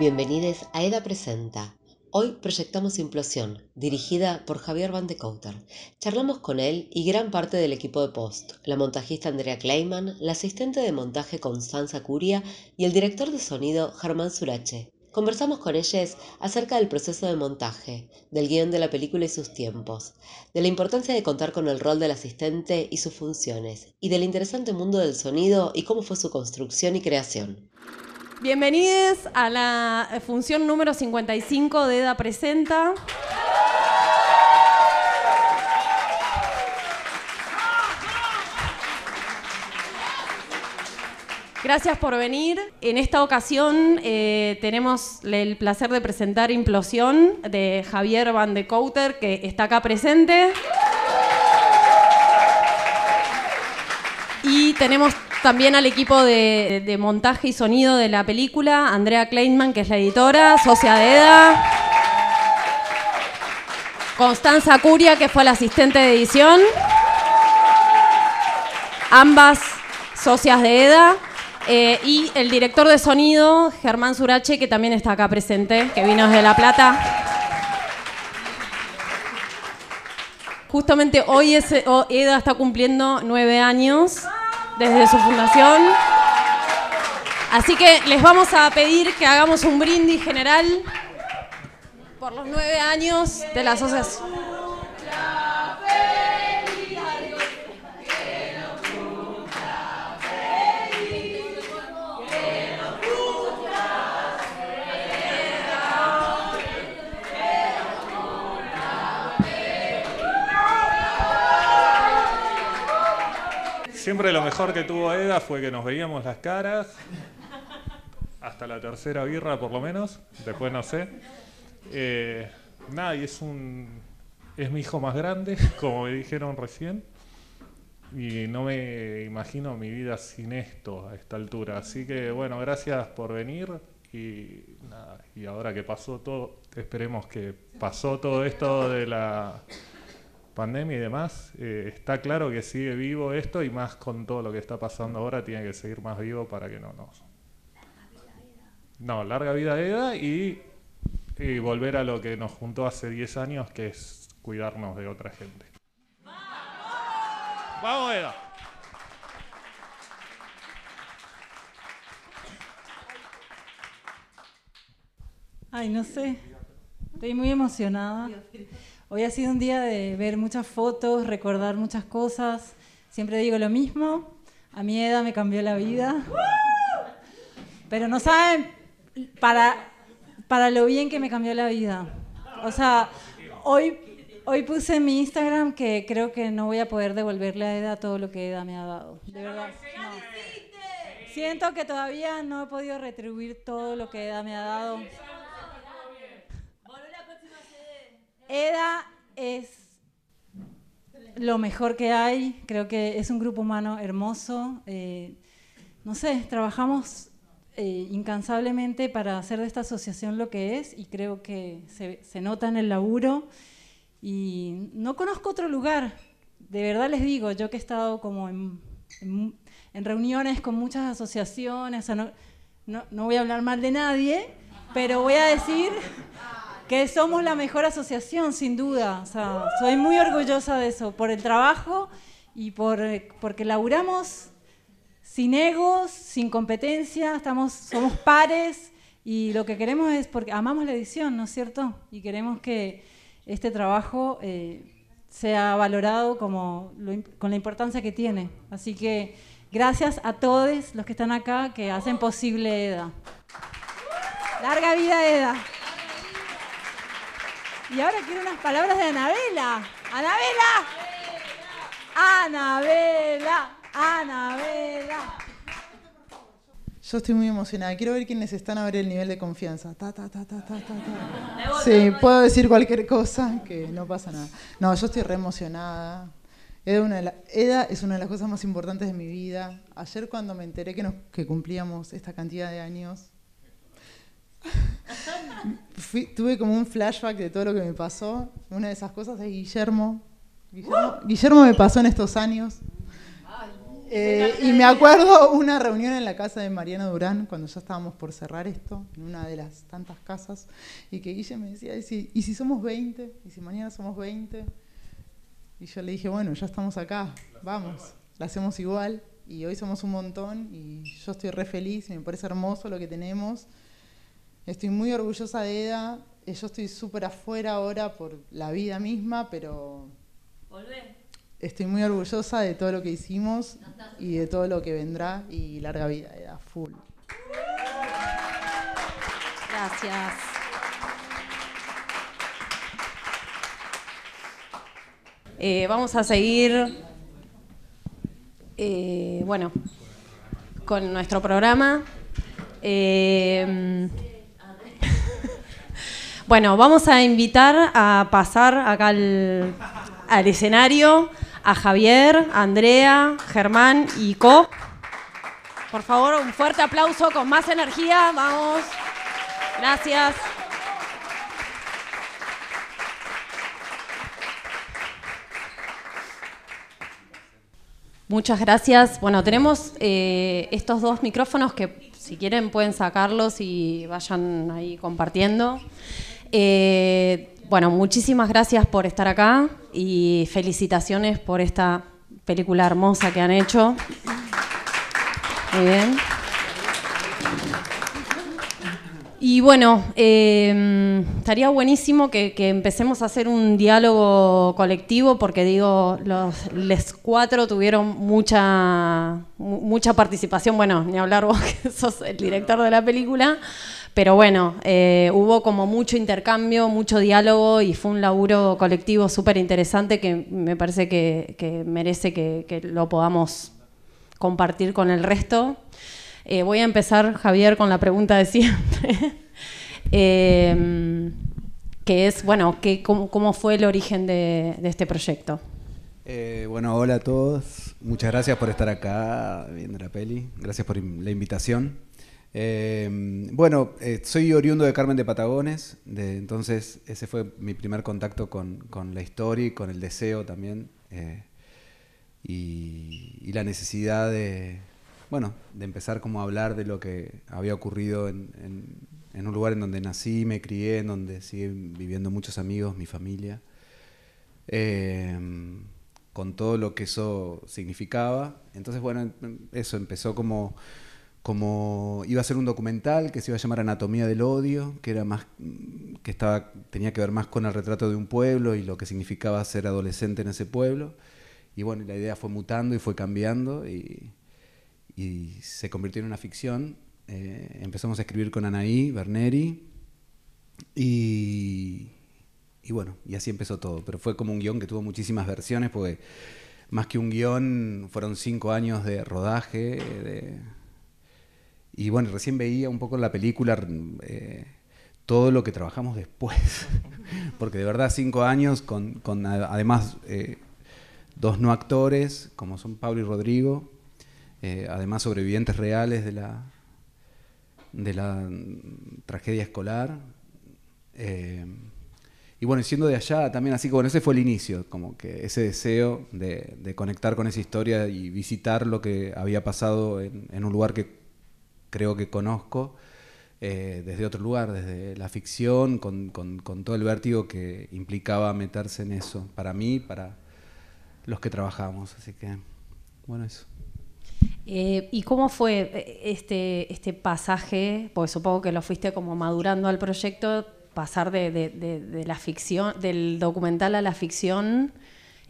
Bienvenidos a EDA Presenta. Hoy proyectamos Implosión, dirigida por Javier Van de Couter. Charlamos con él y gran parte del equipo de post, la montajista Andrea Kleiman, la asistente de montaje Constanza Curia y el director de sonido Germán Surache. Conversamos con ellos acerca del proceso de montaje, del guion de la película y sus tiempos, de la importancia de contar con el rol del asistente y sus funciones, y del interesante mundo del sonido y cómo fue su construcción y creación. Bienvenidos a la función número 55 de EDA Presenta. Gracias por venir. En esta ocasión eh, tenemos el placer de presentar Implosión de Javier Van de Couter, que está acá presente. Y tenemos también al equipo de, montaje y sonido de la película, Andrea Kleinman, que es la editora, socia de EDA. Constanza Curia, que fue la asistente de edición. Ambas socias de EDA. Eh, y el director de sonido, Germán Surache, que también está acá presente, que vino desde La Plata. Justamente hoy EDA está cumpliendo nueve años desde su fundación. Así que les vamos a pedir que hagamos un brindis general por los nueve años de la asociación. Siempre lo mejor que tuvo EDA fue que nos veíamos las caras, hasta la tercera birra por lo menos, después no sé. Eh, nada, y es un. Es mi hijo más grande, como me dijeron recién. Y no me imagino mi vida sin esto a esta altura. Así que bueno, gracias por venir. Y, nada, y ahora que pasó todo, esperemos que pasó todo esto de la pandemia y demás, eh, está claro que sigue vivo esto y más con todo lo que está pasando ahora tiene que seguir más vivo para que no nos... No, larga vida EDA y, y volver a lo que nos juntó hace 10 años, que es cuidarnos de otra gente. ¡Vamos, EDA! Ay, no sé. Estoy muy emocionada. Hoy ha sido un día de ver muchas fotos, recordar muchas cosas. Siempre digo lo mismo. A mi edad me cambió la vida. Pero no saben para, para lo bien que me cambió la vida. O sea, hoy, hoy puse en mi Instagram que creo que no voy a poder devolverle a Eda todo lo que Eda me ha dado. De verdad. Siento que todavía no he podido retribuir todo lo que Eda me ha dado. EDA es lo mejor que hay, creo que es un grupo humano hermoso. Eh, no sé, trabajamos eh, incansablemente para hacer de esta asociación lo que es y creo que se, nota en el laburo. Y no conozco otro lugar, de verdad les digo, yo que he estado como en, reuniones con muchas asociaciones, no, no voy a hablar mal de nadie, pero voy a decir que somos la mejor asociación, sin duda. O sea, soy muy orgullosa de eso, por el trabajo y por, porque laburamos sin egos, sin competencia, estamos, somos pares y lo que queremos es, porque amamos la edición, ¿no es cierto? Y queremos que este trabajo eh, sea valorado como con la importancia que tiene. Así que gracias a todos los que están acá que hacen posible EDA. Larga vida EDA. Y ahora quiero unas palabras de Anabela. ¡Anabela! ¡Anabela! ¡Anabela! Yo estoy muy emocionada. Quiero ver quiénes están a ver el nivel de confianza. Ta, ta, ta, ta, ta, Sí, puedo decir cualquier cosa, que no pasa nada. No, yo estoy re emocionada. Eda, es una de las cosas más importantes de mi vida. Ayer cuando me enteré que, nos, que cumplíamos esta cantidad de años, tuve como un flashback de todo lo que me pasó. Una de esas cosas es Guillermo. Guillermo, me pasó en estos años. Eh, y me acuerdo una reunión en la casa de Mariana Durán, cuando ya estábamos por cerrar esto, en una de las tantas casas, y que Guille me decía, ¿y si, ¿y si somos 20? ¿Y si mañana somos 20? Y yo le dije, bueno, ya estamos acá, vamos, la hacemos igual. Y hoy somos un montón y yo estoy re feliz y me parece hermoso lo que tenemos. Estoy muy orgullosa de Eda. Eh, Yo estoy súper afuera ahora por la vida misma, pero estoy muy orgullosa de todo lo que hicimos y de todo lo que vendrá y larga vida, Eda, full. Gracias. Eh, vamos a seguir, eh, bueno, con nuestro programa. Eh, bueno, vamos a invitar a pasar acá al, escenario a Javier, Andrea, Germán y Co. Por favor, un fuerte aplauso con más energía. Vamos. Gracias. Muchas gracias. Bueno, tenemos eh, estos dos micrófonos que si quieren pueden sacarlos y vayan ahí compartiendo. Eh, bueno, muchísimas gracias por estar acá y felicitaciones por esta película hermosa que han hecho. Muy bien. Y bueno, eh, estaría buenísimo que, empecemos a hacer un diálogo colectivo porque digo, los cuatro tuvieron mucha, mu- mucha participación. Bueno, ni hablar vos que sos el director de la película, pero bueno, eh, hubo como mucho intercambio, mucho diálogo y fue un laburo colectivo súper interesante que me parece que, que merece que, que lo podamos compartir con el resto. Eh, voy a empezar, Javier, con la pregunta de siempre, Eh, que es, bueno, ¿qué, cómo, fue el origen de, este proyecto? Eh, bueno, hola a todos. Muchas gracias por estar acá viendo la peli. Gracias por la invitación. Eh, bueno, eh, soy oriundo de Carmen de Patagones, entonces ese fue mi primer contacto con, la historia y con el deseo también. eh, y, la necesidad de, bueno, de empezar como a hablar de lo que había ocurrido en, en- un lugar en donde nací, me crié, en donde siguen viviendo muchos amigos, mi familia. Eh, con todo lo que eso significaba. Entonces, bueno, em- eso empezó como, como iba a ser un documental que se iba a llamar Anatomía del Odio, que era más que estaba tenía que ver más con el retrato de un pueblo y lo que significaba ser adolescente en ese pueblo. Y bueno, la idea fue mutando y fue cambiando y, y se convirtió en una ficción. Eh, empezamos a escribir con Anaí Berneri y, y bueno, y así empezó todo. Pero fue como un guion que tuvo muchísimas versiones, porque más que un guion, fueron cinco años de rodaje. de- y bueno, recién veía un poco la película eh, todo lo que trabajamos después. porque de verdad, cinco años con, con además eh, dos no actores, como son Pablo y Rodrigo, eh, además sobrevivientes reales de la, de la tragedia escolar. Y bueno, siendo de allá también, así que bueno, ese fue el inicio, como que ese deseo de, de conectar con esa historia y visitar lo que había pasado en, en un lugar que creo que conozco, eh, desde otro lugar, desde la ficción, con, con- con todo el vértigo que implicaba meterse en eso, para mí, para los que trabajamos. Así que, bueno, eso. Eh, ¿Y cómo fue eh, este, este pasaje? Porque supongo que lo fuiste como madurando al proyecto, pasar de, de- de- de la ficción, del documental a la ficción.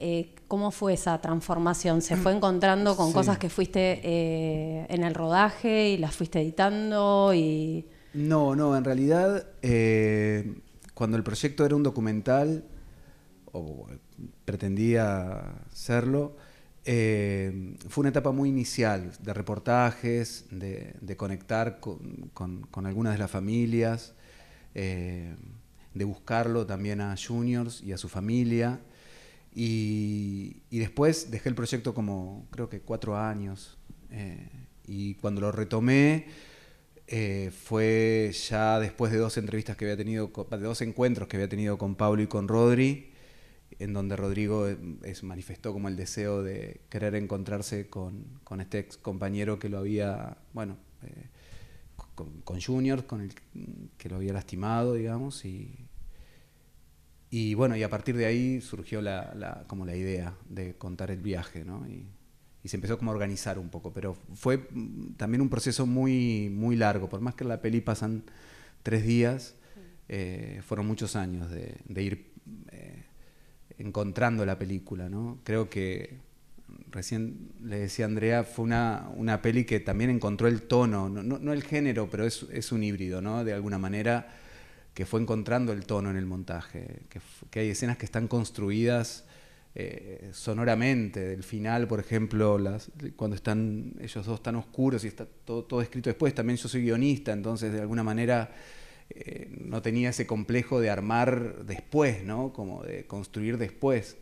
Eh, ¿Cómo fue esa transformación? ¿Se fue encontrando con Sí. cosas que fuiste eh, en el rodaje y las fuiste editando? Y... No, no, en realidad, eh, cuando el proyecto era un documental, o pretendía serlo, eh, fue una etapa muy inicial de reportajes, de, de conectar con, con- con algunas de las familias, eh, de buscarlo también a Juniors y a su familia. Y, después dejé el proyecto como creo que cuatro años. eh, y cuando lo retomé, eh, fue ya después de dos entrevistas que había tenido, de dos encuentros que había tenido con Pablo y con Rodri, en donde Rodrigo manifestó como el deseo de querer encontrarse con, este ex compañero que lo había, bueno, con, Junior, con el que lo había lastimado, digamos, y, y bueno, y a partir de ahí surgió la, como la idea de contar el viaje, ¿no? Y, se empezó como a organizar un poco, pero fue también un proceso muy, muy largo, por más que la peli pasan tres días, eh, fueron muchos años de, ir eh, encontrando la película, ¿no? Creo que recién le decía a Andrea, fue una, una peli que también encontró el tono, no, no, el género, pero es, es, un híbrido, ¿no? De alguna manera que fue encontrando el tono en el montaje, que, hay escenas que están construidas eh, sonoramente, del final, por ejemplo, las, cuando están ellos dos tan oscuros y está todo, todo escrito después, también yo soy guionista, entonces de alguna manera eh, no tenía ese complejo de armar después, ¿no? Como de construir después.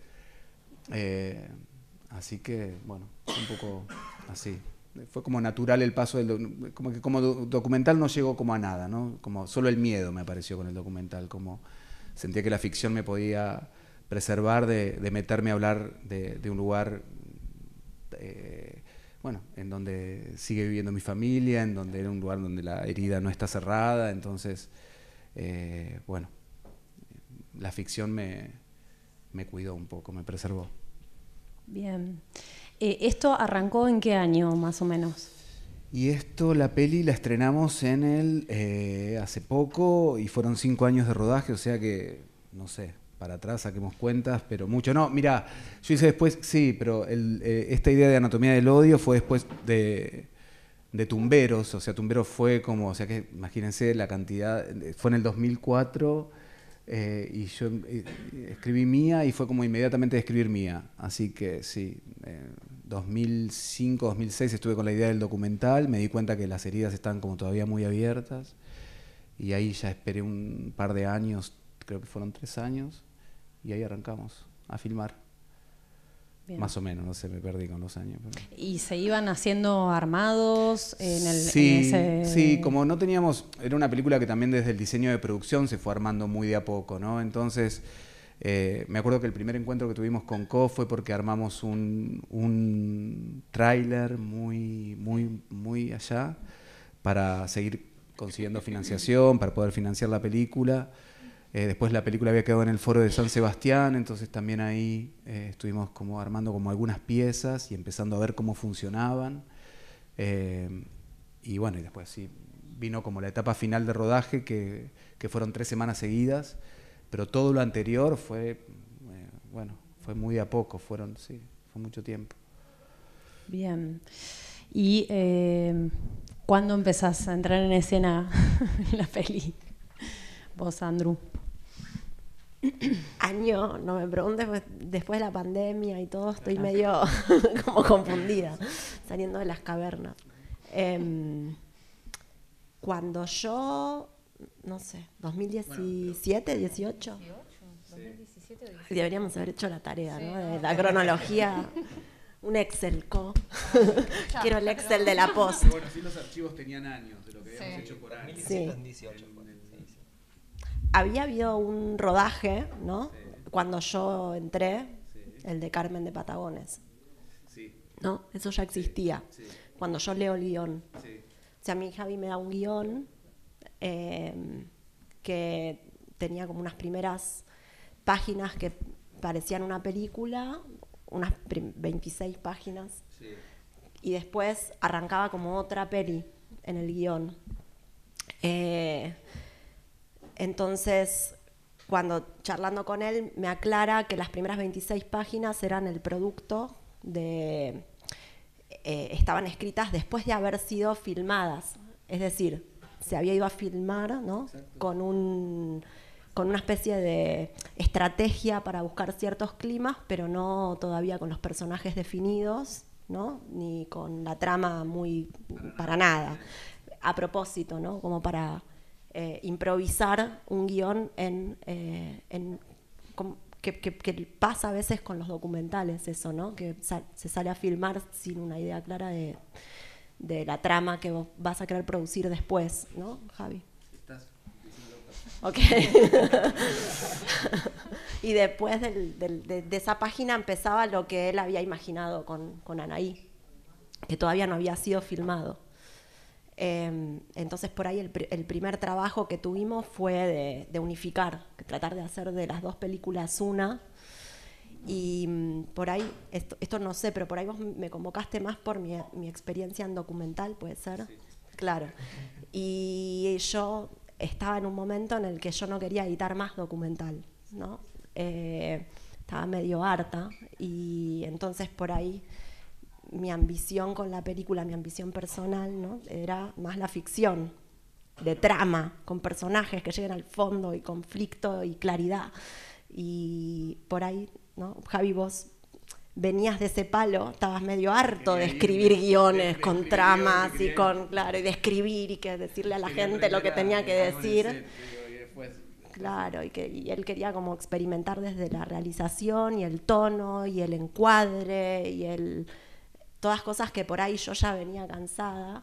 Eh, Así que, bueno, un poco así. Fue como natural el paso del como que como documental no llegó como a nada, ¿no? Como solo el miedo me apareció con el documental, como sentía que la ficción me podía preservar de, meterme a hablar de, un lugar eh, bueno, en donde sigue viviendo mi familia, en donde era un lugar donde la herida no está cerrada, entonces, eh, bueno, la ficción me, me cuidó un poco, me preservó. Bien. Eh, ¿Esto arrancó en qué año más o menos? Y esto, la peli la estrenamos en el eh, hace poco y fueron cinco años de rodaje, o sea que, no sé, para atrás saquemos cuentas, pero mucho. No, mira, yo hice después, sí, pero eh, esta idea de anatomía del odio fue después de, de Tumberos, o sea, Tumberos fue como, o sea que imagínense la cantidad, fue en el 2004 eh, y yo escribí Mía y fue como inmediatamente de escribir Mía. Así que sí, en 2005, 2006 estuve con la idea del documental, me di cuenta que las heridas están como todavía muy abiertas y ahí ya esperé un par de años, creo que fueron tres años, y ahí arrancamos a filmar. Más o menos, no sé, me perdí con los años. ¿Y se iban haciendo armados en el sí, Sí, como no teníamos, era una película que también desde el diseño de producción se fue armando muy de a poco, ¿no? Entonces, eh, me acuerdo que el primer encuentro que tuvimos con Co fue porque armamos un, un tráiler muy, muy, muy allá para seguir consiguiendo financiación, para poder financiar la película. Eh, después la película había quedado en el foro de San Sebastián, entonces también ahí eh, estuvimos como armando como algunas piezas y empezando a ver cómo funcionaban. Eh, y bueno, y después sí, vino como la etapa final de rodaje, que, que fueron tres semanas seguidas, pero todo lo anterior fue, bueno, fue muy a poco, fueron, sí, fue mucho tiempo. Bien. ¿Y cuándo empezás a entrar en escena en la peli? Vos, Andrew. Año, no me preguntes, pues, después de la pandemia y todo, estoy medio como confundida, saliendo de las cavernas. Em, cuando yo, no sé, 2017, 18. Deberíamos haber hecho la tarea, ¿no? De la cronología. Un Excel, co. Quiero el Excel de la post. Bueno, sí, los archivos tenían años, de lo que habíamos hecho por años. Sí había habido un rodaje, ¿no? Cuando yo entré, el de Carmen de Patagones. ¿No? Eso ya existía. Cuando yo leo el guion. O sea, a mí Javi me da un guion em, que tenía como unas primeras páginas que parecían una película, unas 26 páginas. Y después arrancaba como otra peli en el guion. Eh, entonces, cuando charlando con él, me aclara que las primeras 26 páginas eran el producto de... Eh, estaban escritas después de haber sido filmadas. Es decir, se había ido a filmar ¿no? con, un, con una especie de estrategia para buscar ciertos climas, pero no todavía con los personajes definidos, ¿no? ni con la trama muy para nada. A propósito, ¿no? como para eh, improvisar un guion en, eh, que, pasa a veces con los documentales eso, ¿no? Que se sale a filmar sin una idea clara de, la trama que vas a querer producir después, ¿no, Javi? Ok. y después del- del- de, de esa página empezaba lo que él había imaginado con, con Anaí, que todavía no había sido filmado. Eh, entonces por ahí el, pr- el primer trabajo que tuvimos fue de, de unificar, tratar de hacer de las dos películas una. Y mm, por ahí, esto, esto no sé, pero por ahí vos me convocaste más por mi, mi experiencia en documental, ¿puede ser? Claro. Y yo estaba en un momento en el que yo no quería editar más documental, ¿no? Eh, estaba medio harta y entonces por ahí mi ambición con la película, mi ambición personal, ¿no? Era más la ficción, de trama, con personajes que lleguen al fondo y conflicto y claridad. Y por ahí, ¿no? Javi, vos venías de ese palo, estabas medio harto de escribir guiones con tramas y con, claro, y de escribir y que decirle a la gente lo que tenía que decir. Claro, y que y él quería como experimentar desde la realización y el tono y el encuadre y el todas cosas que por ahí yo ya venía cansada.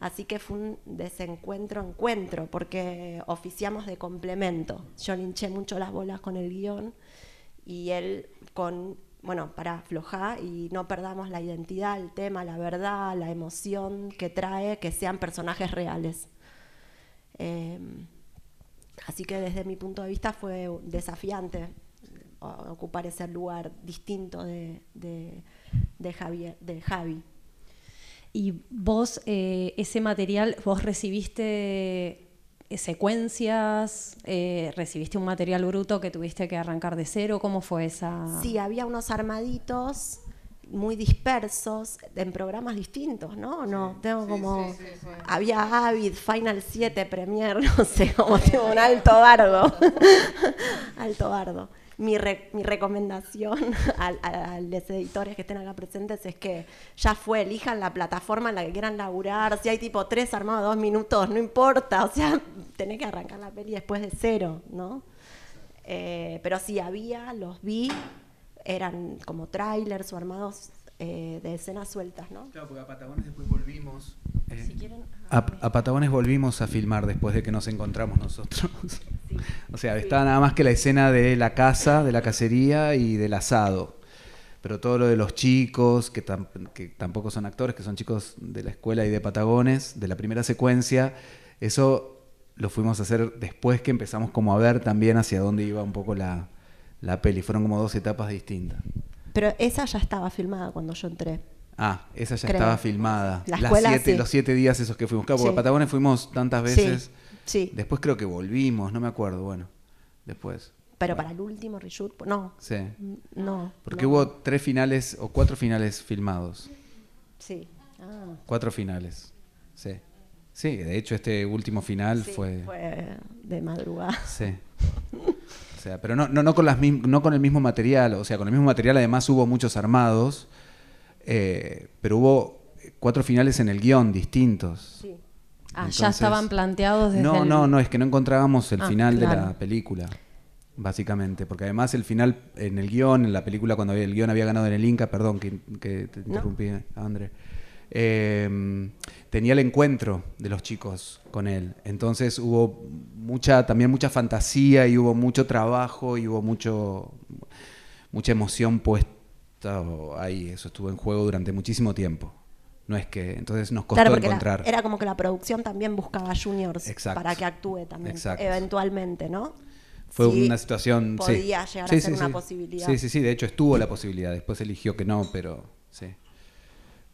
Así que fue un desencuentro encuentro porque oficiamos de complemento. Yo le hinché mucho las bolas con el guion y él con bueno, para aflojar y no perdamos la identidad, el tema, la verdad, la emoción que trae, que sean personajes reales. Eh, Así que desde mi punto de vista fue desafiante ocupar ese lugar distinto de, de, de Javier- de Javi. Y vos, eh, ese material, vos recibiste secuencias, eh, recibiste un material bruto que tuviste que arrancar de cero, ¿cómo fue esa? Sí, había unos armaditos muy dispersos en programas distintos, ¿no? ¿O no, tengo como había Avid, Final 7, Premiere, no sé, como tengo un alto bardo. alto bardo. Mi, re- mi recomendación al- a, a los editores que estén acá presentes es que ya fue, elijan la plataforma en la que quieran laburar. Si hay tipo tres armados dos minutos, no importa. O sea, tenés que arrancar la peli después de cero, ¿no? Eh, pero sí había, los vi, eran como trailers o armados eh, de escenas sueltas, ¿no? Claro, porque a Patagones después volvimos. eh, Si quieren, a, a Patagones volvimos a filmar después de que nos encontramos nosotros. o sea, estaba nada más que la escena de la casa, de la cacería y del asado. Pero todo lo de los chicos, que, tam- que tampoco son actores, que son chicos de la escuela y de Patagones, de la primera secuencia, eso lo fuimos a hacer después que empezamos como a ver también hacia dónde iba un poco la, la peli. Fueron como dos etapas distintas. Pero esa ya estaba filmada cuando yo entré. Ah, esa ya Creo. estaba filmada. La Las escuela, siete- sí. Los siete días esos que fuimos. Claro, porque Sí. a Patagones fuimos tantas veces. Sí, sí. Después creo que volvimos, no me acuerdo, bueno. Después. Pero para el último reshoot, no. Sí. No. Porque no. hubo tres finales o cuatro finales filmados. Sí. Ah, Cuatro finales. Sí. Sí, de hecho este último final sí, fue... fue de madrugada. Sí. Sea, pero no, no, no, con las no con el mismo material. O sea, con el mismo material además hubo muchos armados. eh, pero hubo cuatro finales en el guion distintos. Sí. Ah, ya estaban planteados desde No, el- no, no, es que no encontrábamos el Ah, final de la película, básicamente, porque además el final en el guion, en la película cuando el guion había ganado en el Inca, perdón que, que te interrumpí, André, eh, tenía el encuentro de los chicos con él, entonces hubo mucha, también mucha fantasía y hubo mucho trabajo y hubo mucho, mucha emoción puesta ahí, eso estuvo en juego durante muchísimo tiempo. No es que, entonces nos costó Claro, porque la- encontrar. era como que la producción también buscaba juniors Exacto. para que actúe también, Exacto. eventualmente, ¿no? Fue Sí, una situación. sí. Podía llegar Sí, a ser una posibilidad. Sí, sí, sí. De hecho, estuvo la posibilidad. Después eligió que no, pero sí.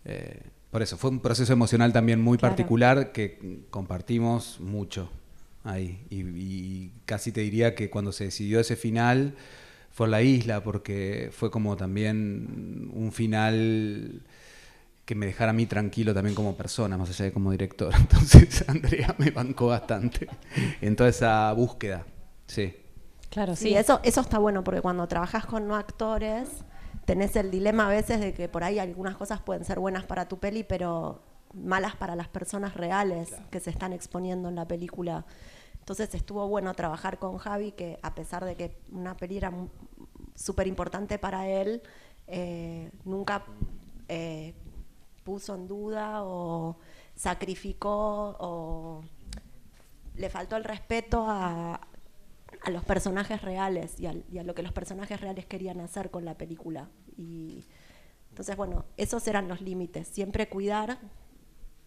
Eh, por eso, fue un proceso emocional también muy Claro. particular que compartimos mucho ahí. Y, y casi te diría que cuando se decidió ese final fue en la isla, porque fue como también un final que me dejara a mí tranquilo también como persona, más allá de como director. Entonces Andrea me bancó bastante en toda esa búsqueda. Sí. Claro, Sí, sí. eso, eso está bueno porque cuando trabajas con no actores tenés el dilema a veces de que por ahí algunas cosas pueden ser buenas para tu peli, pero malas para las personas reales que se están exponiendo en la película. Entonces estuvo bueno trabajar con Javi, que a pesar de que una peli era súper importante para él, eh, nunca eh, puso en duda o sacrificó o le faltó el respeto a, a los personajes reales y, y, a lo que los personajes reales querían hacer con la película. Y entonces, bueno, esos eran los límites. Siempre cuidar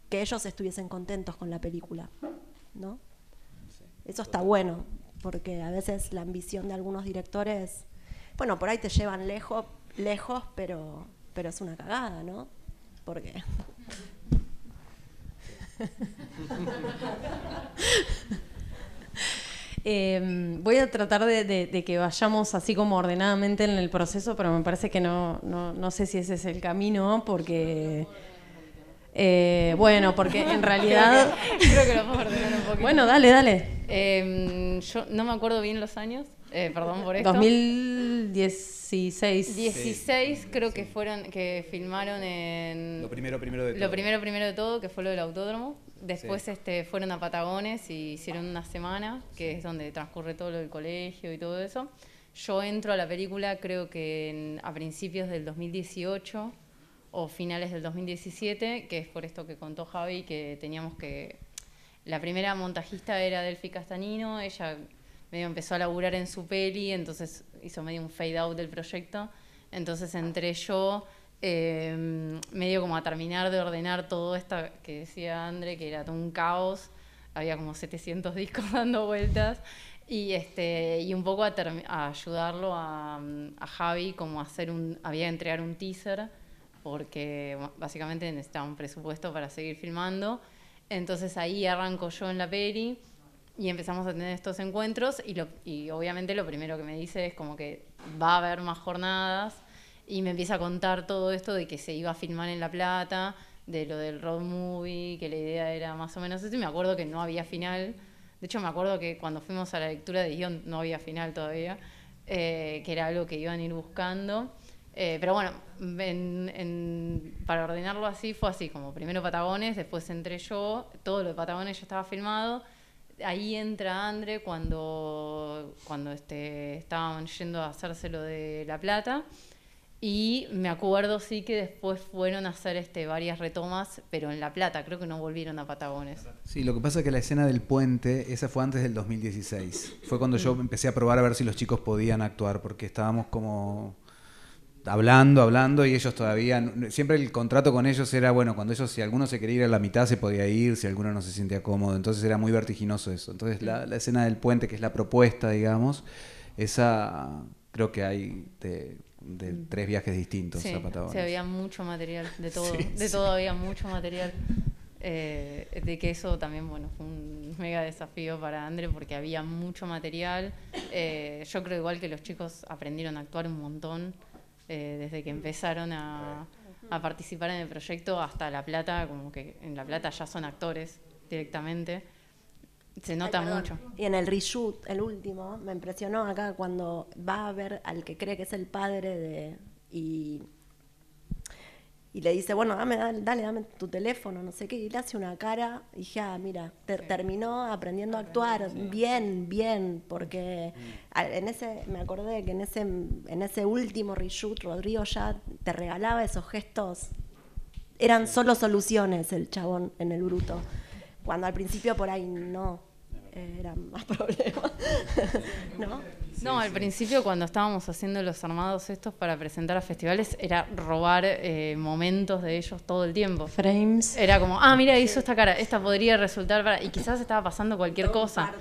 que ellos estuviesen contentos con la película, ¿no? Eso está bueno, porque a veces la ambición de algunos directores, bueno, por ahí te llevan lejos, lejos, pero, pero es una cagada, ¿no? Porque Em, voy a tratar de, que vayamos así como ordenadamente en el proceso, pero me parece que no, no, sé si ese es el camino, porque... Eh, bueno, porque en realidad... Creo que, lo podemos ordenar un poquito. Bueno, dale, dale. Em, yo no me acuerdo bien los años, eh, perdón por esto. 2016. 16 creo que fueron, que filmaron en... Lo primero, primero de todo. Lo primero, primero de todo, que fue lo del autódromo. Después este, fueron a Patagones y hicieron una semana, que es donde transcurre todo lo del colegio y todo eso. Yo entro a la película creo que a principios del 2018 o finales del 2017, que es por esto que contó Javi, que teníamos que... La primera montajista era Delphi Castanino, ella medio empezó a laburar en su peli, entonces hizo medio un fade out del proyecto. Entonces entré yo eh, medio como a terminar de ordenar todo esto que decía André, que era todo un caos, había como 700 discos dando vueltas, y, este, y un poco a, ayudarlo a, Javi como a hacer un, había entregar un teaser, porque básicamente necesitaba un presupuesto para seguir filmando, entonces ahí arranco yo en la peri, y empezamos a tener estos encuentros y, lo, y obviamente lo primero que me dice es como que va a haber más jornadas y me empieza a contar todo esto de que se iba a filmar en La Plata, de lo del road movie, que la idea era más o menos eso, y me acuerdo que no había final. De hecho, me acuerdo que cuando fuimos a la lectura de guion no había final todavía, eh, que era algo que iban a ir buscando. Eh, pero bueno, para ordenarlo así fue así, como primero Patagones, después entré yo, todo lo de Patagones ya estaba filmado. Ahí entra Andre cuando, cuando este, estaban yendo a hacerse lo de La Plata. Y me acuerdo sí que después fueron a hacer este, varias retomas, pero en La Plata, creo que no volvieron a Patagones. Sí, lo que pasa es que la escena del puente, esa fue antes del 2016. Fue cuando yo mm. empecé a probar a ver si los chicos podían actuar, porque estábamos como hablando, hablando, y ellos todavía, siempre el contrato con ellos era, bueno, cuando ellos, si alguno se quería ir a la mitad, se podía ir, si alguno no se sentía cómodo, entonces era muy vertiginoso eso. Entonces la, la escena del puente, que es la propuesta, digamos, esa creo que hay... De, de mm. tres viajes distintos a Patagonia. Sí, había mucho material, de todo, de todo había mucho material. Eh, de que eso también, bueno, fue un mega desafío para André porque había mucho material. Eh, yo creo igual que los chicos aprendieron a actuar un montón eh, desde que empezaron a, a, participar en el proyecto hasta La Plata, como que en La Plata ya son actores directamente. Se nota mucho. Y en el reshoot, el último, me impresionó acá cuando va a ver al que cree que es el padre de. y, y le dice, bueno, dame, dale, dame tu teléfono, no sé qué, y le hace una cara, y dije, ah, mira, terminó aprendiendo a actuar bien, bien, porque en ese, me acordé que en ese, en ese último reshoot, Rodrigo ya te regalaba esos gestos, eran solo soluciones el chabón en el bruto cuando al principio por ahí no eran más problemas, ¿no? No, al principio cuando estábamos haciendo los armados estos para presentar a festivales era robar eh, momentos de ellos todo el tiempo. Frames. Era como, ah, mira, hizo esta cara, esta podría resultar para... Y quizás estaba pasando cualquier cosa.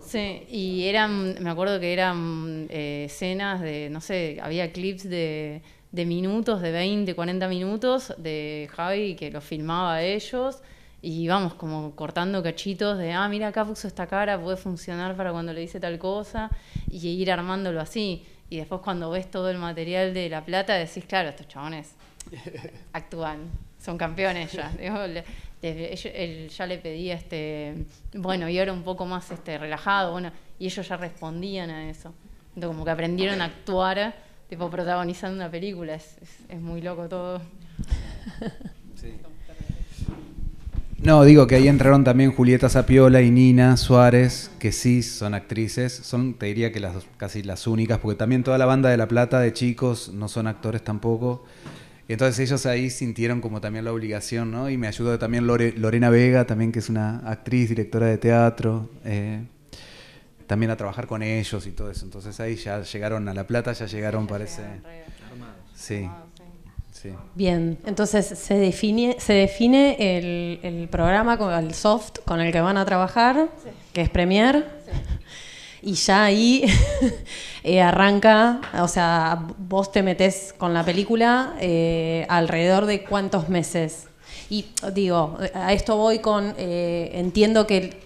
Sí, y eran, me acuerdo que eran eh, escenas de, no sé, había clips de, de minutos, de 20, 40 minutos de Javi que los filmaba a ellos y vamos como cortando cachitos de, ah, mira, acá puso esta cara, puede funcionar para cuando le dice tal cosa, y ir armándolo así. Y después cuando ves todo el material de La Plata, decís, claro, estos chabones actúan, son campeones ya. él ya le pedía, este, bueno, y ahora un poco más este, relajado, bueno, y ellos ya respondían a eso. Entonces, como que aprendieron a actuar, tipo, protagonizando una película, es, es muy loco todo. No, digo que ahí entraron también Julieta Sapiola y Nina Suárez, que sí son actrices, son, te diría que las casi las únicas, porque también toda la banda de La Plata de chicos no son actores tampoco. Y entonces ellos ahí sintieron como también la obligación, ¿no? Y me ayudó también Lorena Vega, también que es una actriz, directora de teatro. Eh, también a trabajar con ellos y todo eso. Entonces ahí ya llegaron a La Plata, ya llegaron, parece. Sí. Sí. Bien, entonces se define, se define el, el programa, con el soft con el que van a trabajar, que es Premiere. Y ya ahí eh, arranca, o sea, vos te metés con la película eh, alrededor de cuántos meses. Y digo, a esto voy con, eh, entiendo que,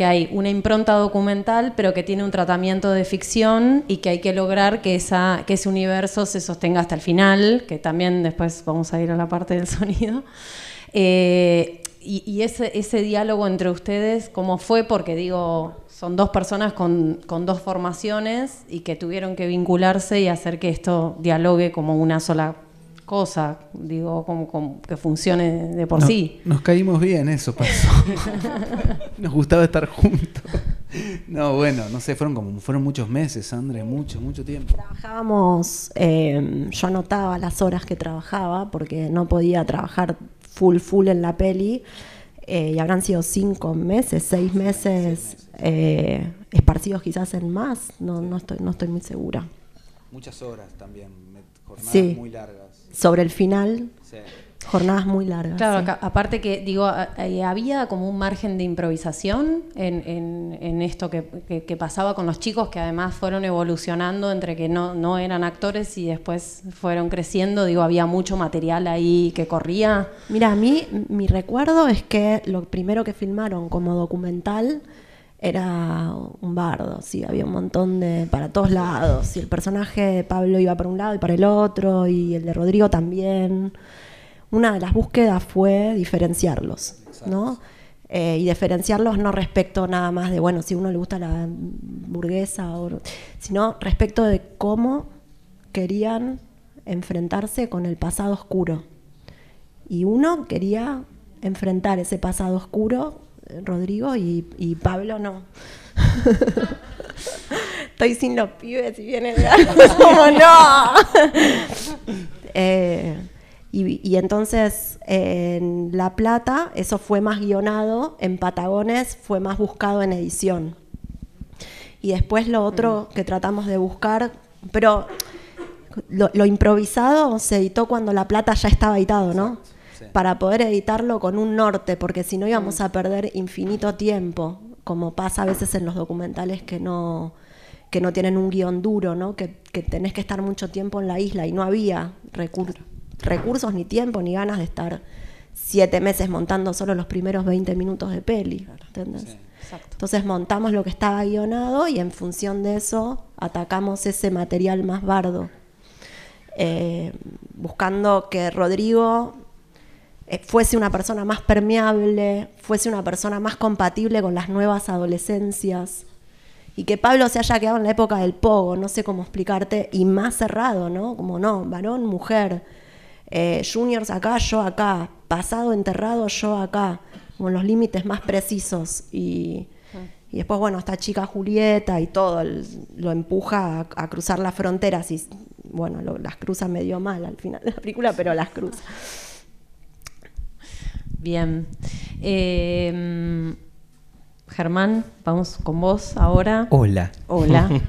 que hay una impronta documental, pero que tiene un tratamiento de ficción y que hay que lograr que, esa, que ese universo se sostenga hasta el final, que también después vamos a ir a la parte del sonido. Eh, y, y ese, ese diálogo entre ustedes, ¿cómo fue? Porque digo, son dos personas con, con, dos formaciones y que tuvieron que vincularse y hacer que esto dialogue como una sola cosa, digo, como, como que funcione de por No- sí. Nos caímos bien, eso pasó. nos gustaba estar juntos. No, bueno, no sé, fueron como fueron muchos meses, André, mucho, mucho tiempo. Trabajábamos, eh, yo anotaba las horas que trabajaba porque no podía trabajar full, full en la peli. eh, y habrán sido cinco meses, seis meses, eh, esparcidos quizás en más, no, no, estoy, no estoy muy segura. Muchas horas también, jornadas Sí. muy largas. Sobre el final, Sí. jornadas muy largas. Claro, sí. acá- aparte que, digo, a- había como un margen de improvisación en, en- en esto que, que- que pasaba con los chicos, que además fueron evolucionando entre que no, no eran actores y después fueron creciendo. Digo, había mucho material ahí que corría. Mira, a mí mi recuerdo es que lo primero que filmaron como documental era un bardo, sí, había un montón de para todos lados, y el personaje de Pablo iba para un lado y para el otro, y el de Rodrigo también. Una de las búsquedas fue diferenciarlos, ¿no? Eh, y diferenciarlos no respecto nada más de, bueno, si a uno le gusta la burguesa, o, sino respecto de cómo querían enfrentarse con el pasado oscuro. Y uno quería enfrentar ese pasado oscuro, Rodrigo, y, y Pablo no. Estoy sin los pibes y viene como no. Eh, y, y entonces en La Plata eso fue más guionado, en Patagones fue más buscado en edición. Y después lo otro que tratamos de buscar, pero lo, lo improvisado se editó cuando La Plata ya estaba editado, ¿no? Sí. Para poder editarlo con un norte, porque si no íbamos a perder infinito tiempo, como pasa a veces en los documentales que no, que no tienen un guion duro, ¿no? Que, que tenés que estar mucho tiempo en la isla y no había recur- recursos, ni tiempo, ni ganas de estar siete meses montando solo los primeros 20 minutos de peli, ¿entendés? Sí. Entonces montamos lo que estaba guionado y en función de eso atacamos ese material más bardo, Eh, buscando que Rodrigo fuese una persona más permeable, fuese una persona más compatible con las nuevas adolescencias y que Pablo se haya quedado en la época del pogo, no sé cómo explicarte, y más cerrado, ¿no? Como no, varón, mujer, eh, juniors acá, yo acá, pasado enterrado, yo acá, con los límites más precisos. Y, después, bueno, esta chica Julieta y todo lo empuja a, a cruzar las fronteras y, bueno, lo- las cruza medio mal al final de la película, pero las cruza. Bien. Eh, Germán, vamos con vos ahora. Hola. Hola.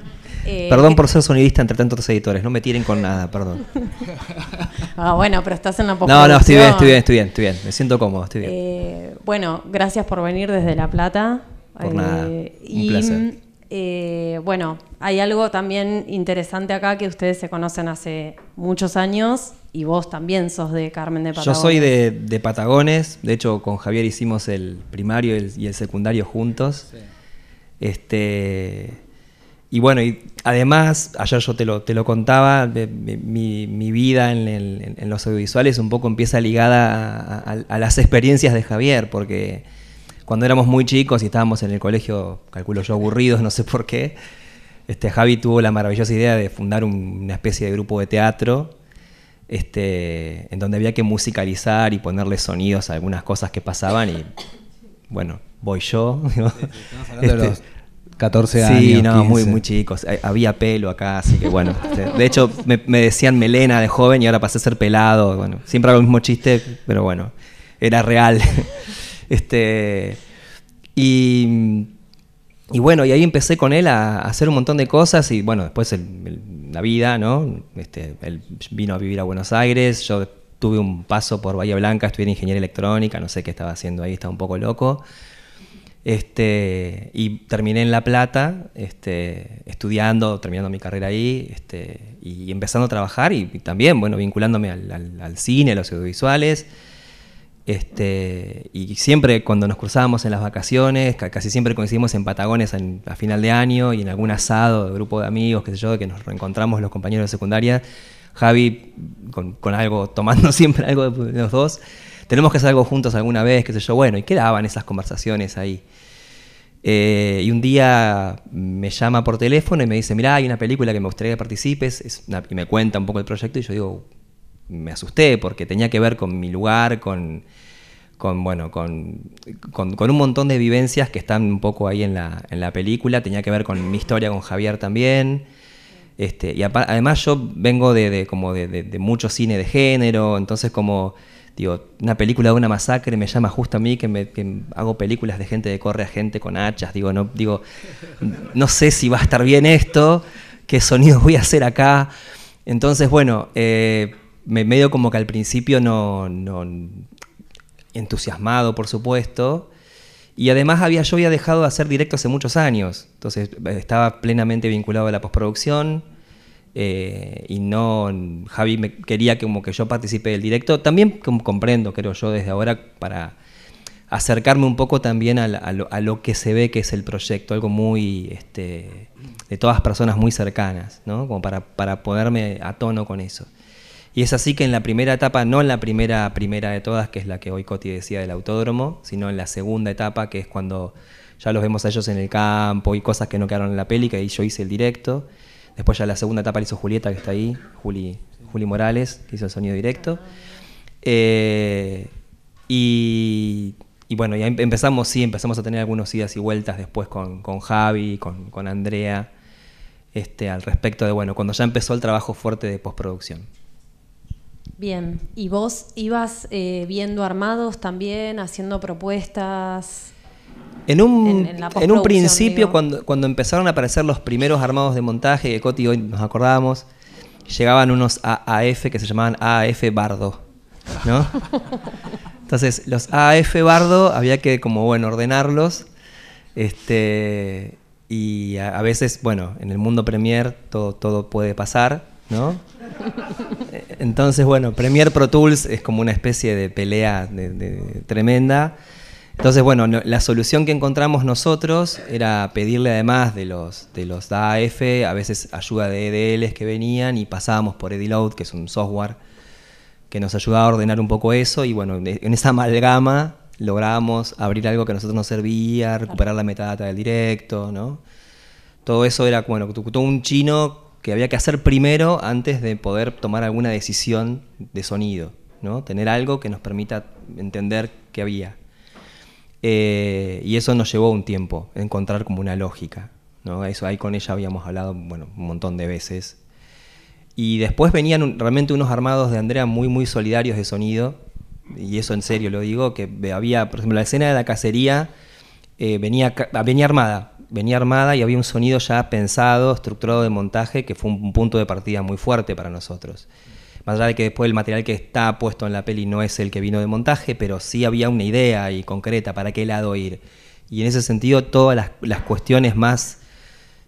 Eh, Perdón por ser sonidista entre tantos editores, no me tiren con nada, perdón. Ah, bueno, pero estás en la No, no, estoy bien, estoy bien, estoy bien, estoy bien. Me siento cómodo, estoy bien. Eh, bueno, gracias por venir desde La Plata. Por nada, un y, placer. Eh, bueno, hay algo también interesante acá que ustedes se conocen hace muchos años y vos también sos de Carmen de Yo Patagones. soy de, de Patagones, de hecho con Javier hicimos el primario y el, y el secundario juntos. Este, y bueno, y además, ayer yo te lo, te lo contaba, de- mi, mi- mi vida en, el- en los audiovisuales un poco empieza ligada a, a- a las experiencias de Javier, porque cuando éramos muy chicos y estábamos en el colegio, calculo yo, aburridos, no sé por qué, este, Javi tuvo la maravillosa idea de fundar un- una especie de grupo de teatro este, en donde había que musicalizar y ponerle sonidos a algunas cosas que pasaban y bueno, voy yo. Estamos hablando de los 14 años. Sí, no, muy, 15. muy chicos. Eh, Había pelo acá, así que bueno. este, de hecho, me, me decían melena de joven y ahora pasé a ser pelado. Bueno, siempre hago el mismo chiste, pero bueno, era real. este, y y bueno, y ahí empecé con él a, hacer un montón de cosas y bueno, después la vida, ¿no? Este, él vino a vivir a Buenos Aires, yo tuve un paso por Bahía Blanca, estudié ingeniería electrónica, no sé qué estaba haciendo ahí, estaba un poco loco. Este, y terminé en La Plata, este, estudiando, terminando mi carrera ahí, este, y empezando a trabajar y, también, bueno, vinculándome al, cine, a los audiovisuales. Este, y siempre cuando nos cruzábamos en las vacaciones, casi siempre coincidimos en Patagones a final de año y en algún asado de grupo de amigos, qué sé yo, que nos reencontramos los compañeros de secundaria, Javi con, algo, tomando siempre algo de los dos, tenemos que hacer algo juntos alguna vez, qué sé yo, bueno, y quedaban esas conversaciones ahí. Eh, y un día me llama por teléfono y me dice, mira, hay una película que me gustaría que participes, y me cuenta un poco el proyecto y yo digo, me asusté porque tenía que ver con mi lugar, con, con bueno, con, con, un montón de vivencias que están un poco ahí en la, en la película, tenía que ver con mi historia con Javier también. Este, y además yo vengo de, como de, de, mucho cine de género, entonces como digo, una película de una masacre me llama justo a mí que, me, hago películas de gente que corre a gente con hachas, digo, no, digo, no sé si va a estar bien esto, qué sonido voy a hacer acá. Entonces, bueno, eh, me medio como que al principio no, no, entusiasmado, por supuesto, y además había, yo había dejado de hacer directo hace muchos años, entonces estaba plenamente vinculado a la postproducción, eh, y no Javi me quería que como que yo participe del directo. También comprendo, creo yo, desde ahora para acercarme un poco también a, lo, que se ve que es el proyecto, algo muy este, de todas personas muy cercanas, ¿no? como para, para ponerme a tono con eso. Y es así que en la primera etapa, no en la primera primera de todas, que es la que hoy Coti decía del autódromo, sino en la segunda etapa, que es cuando ya los vemos a ellos en el campo y cosas que no quedaron en la peli, que ahí yo hice el directo. Después ya la segunda etapa la hizo Julieta, que está ahí, Juli, Juli Morales, que hizo el sonido directo. Eh, y, bueno, ya em, empezamos, sí, empezamos a tener algunos idas y vueltas después con, con Javi, con, con Andrea, este, al respecto de, bueno, cuando ya empezó el trabajo fuerte de postproducción. Bien, ¿y vos ibas eh, viendo armados también, haciendo propuestas? En un, en, un principio, cuando, cuando empezaron a aparecer los primeros armados de montaje, que Coti hoy nos acordábamos, llegaban unos AAF que se llamaban AAF Bardo, ¿no? Entonces, los AAF Bardo había que, como, bueno, ordenarlos, este, y a, veces, bueno, en el mundo Premiere todo, todo puede pasar, ¿no? Entonces, bueno, Premiere Pro Tools es como una especie de pelea de, tremenda. Entonces, bueno, la solución que encontramos nosotros era pedirle además de los, de los AF, a veces ayuda de EDLs que venían y pasábamos por Ediload, que es un software que nos ayudaba a ordenar un poco eso y bueno, en esa amalgama lográbamos abrir algo que a nosotros nos servía, recuperar la metadata del directo, ¿no? Todo eso era, bueno, un chino que había que hacer primero antes de poder tomar alguna decisión de sonido, ¿no? Tener algo que nos permita entender qué había. Eh, y eso nos llevó un tiempo, encontrar como una lógica. ¿no? Eso ahí con ella habíamos hablado bueno, un montón de veces. Y después venían realmente unos armados de Andrea muy, muy solidarios de sonido. Y eso en serio lo digo, que había, por ejemplo, la escena de la cacería eh, venía, venía armada. Venía armada y había un sonido ya pensado, estructurado de montaje, que fue un punto de partida muy fuerte para nosotros. Más allá de que después el material que está puesto en la peli no es el que vino de montaje, pero sí había una idea y concreta para qué lado ir. Y en ese sentido, todas las, cuestiones más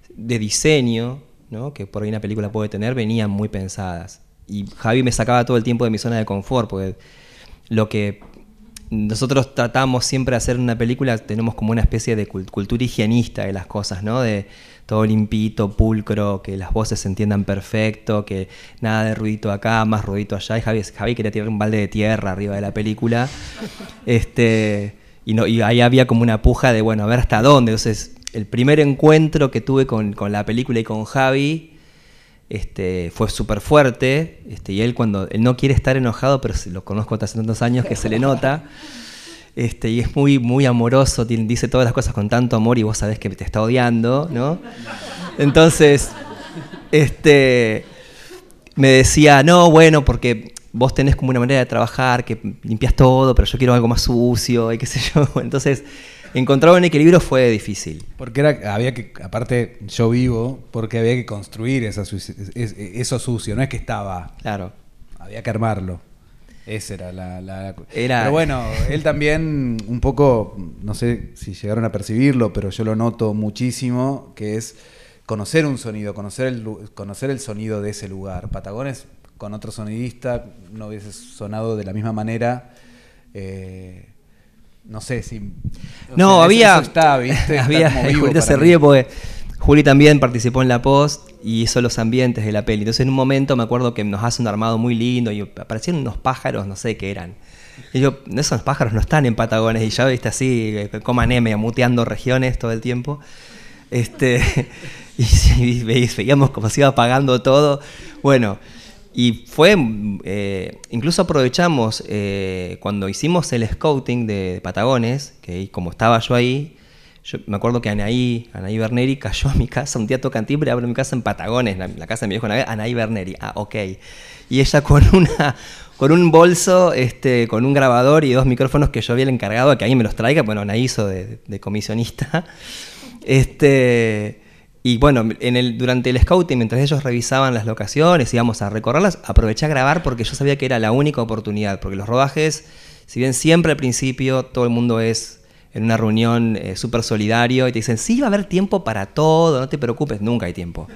de diseño ¿no? que por ahí una película puede tener venían muy pensadas. Y Javi me sacaba todo el tiempo de mi zona de confort, porque lo que nosotros tratamos siempre de hacer una película, tenemos como una especie de cultura higienista de las cosas, ¿no? De, todo limpito, pulcro, que las voces se entiendan perfecto, que nada de ruidito acá, más ruidito allá. Y Javi, Javi quería tirar un balde de tierra arriba de la película. Este, y, no, y ahí había como una puja de, bueno, a ver hasta dónde. Entonces, el primer encuentro que tuve con, con la película y con Javi este, fue súper fuerte. Este, y él cuando, él no quiere estar enojado, pero lo conozco hace tantos años que se le nota. Este, y es muy, muy amoroso, dice todas las cosas con tanto amor y vos sabés que te está odiando, ¿no? Entonces, este, me decía, no, bueno, porque vos tenés como una manera de trabajar que limpias todo, pero yo quiero algo más sucio y qué sé yo. Entonces, encontrar un equilibrio fue difícil. Porque era, había que, aparte yo vivo, porque había que construir esa eso sucio, no es que estaba. Claro. Había que armarlo. Esa era la, la, Era... Pero bueno, él también un poco, no sé si llegaron a percibirlo, pero yo lo noto muchísimo, que es conocer un sonido, conocer el, conocer el sonido de ese lugar. Patagones con otro sonidista no hubiese sonado de la misma manera. Eh, no sé si. No, había. había Juli se ríe porque Juli también participó en la post y hizo los ambientes de la peli. Entonces, en un momento me acuerdo que nos hace un armado muy lindo y aparecieron unos pájaros, no sé qué eran. Y yo, esos pájaros no están en Patagones. Y ya viste así, eh, coman M, muteando regiones todo el tiempo. Este, y, veíamos cómo se iba apagando todo. Bueno, y fue, eh, incluso aprovechamos eh, cuando hicimos el scouting de, Patagones, que como estaba yo ahí, me acuerdo que Anaí, Anaí Berneri cayó a mi casa, un día tocan timbre, mi casa en Patagones, la, casa de mi viejo Anaí Berneri, ah, ok. Y ella con una con un bolso, este, con un grabador y dos micrófonos que yo había encargado de que ahí me los traiga, bueno, Anaí hizo de, de comisionista. Este, y bueno, durante el scouting, mientras ellos revisaban las locaciones, íbamos a recorrerlas, aproveché a grabar porque yo sabía que era la única oportunidad, porque los rodajes, si bien siempre al principio todo el mundo es en una reunión eh, súper solidario y te dicen, sí, va a haber tiempo para todo, no te preocupes, nunca hay tiempo.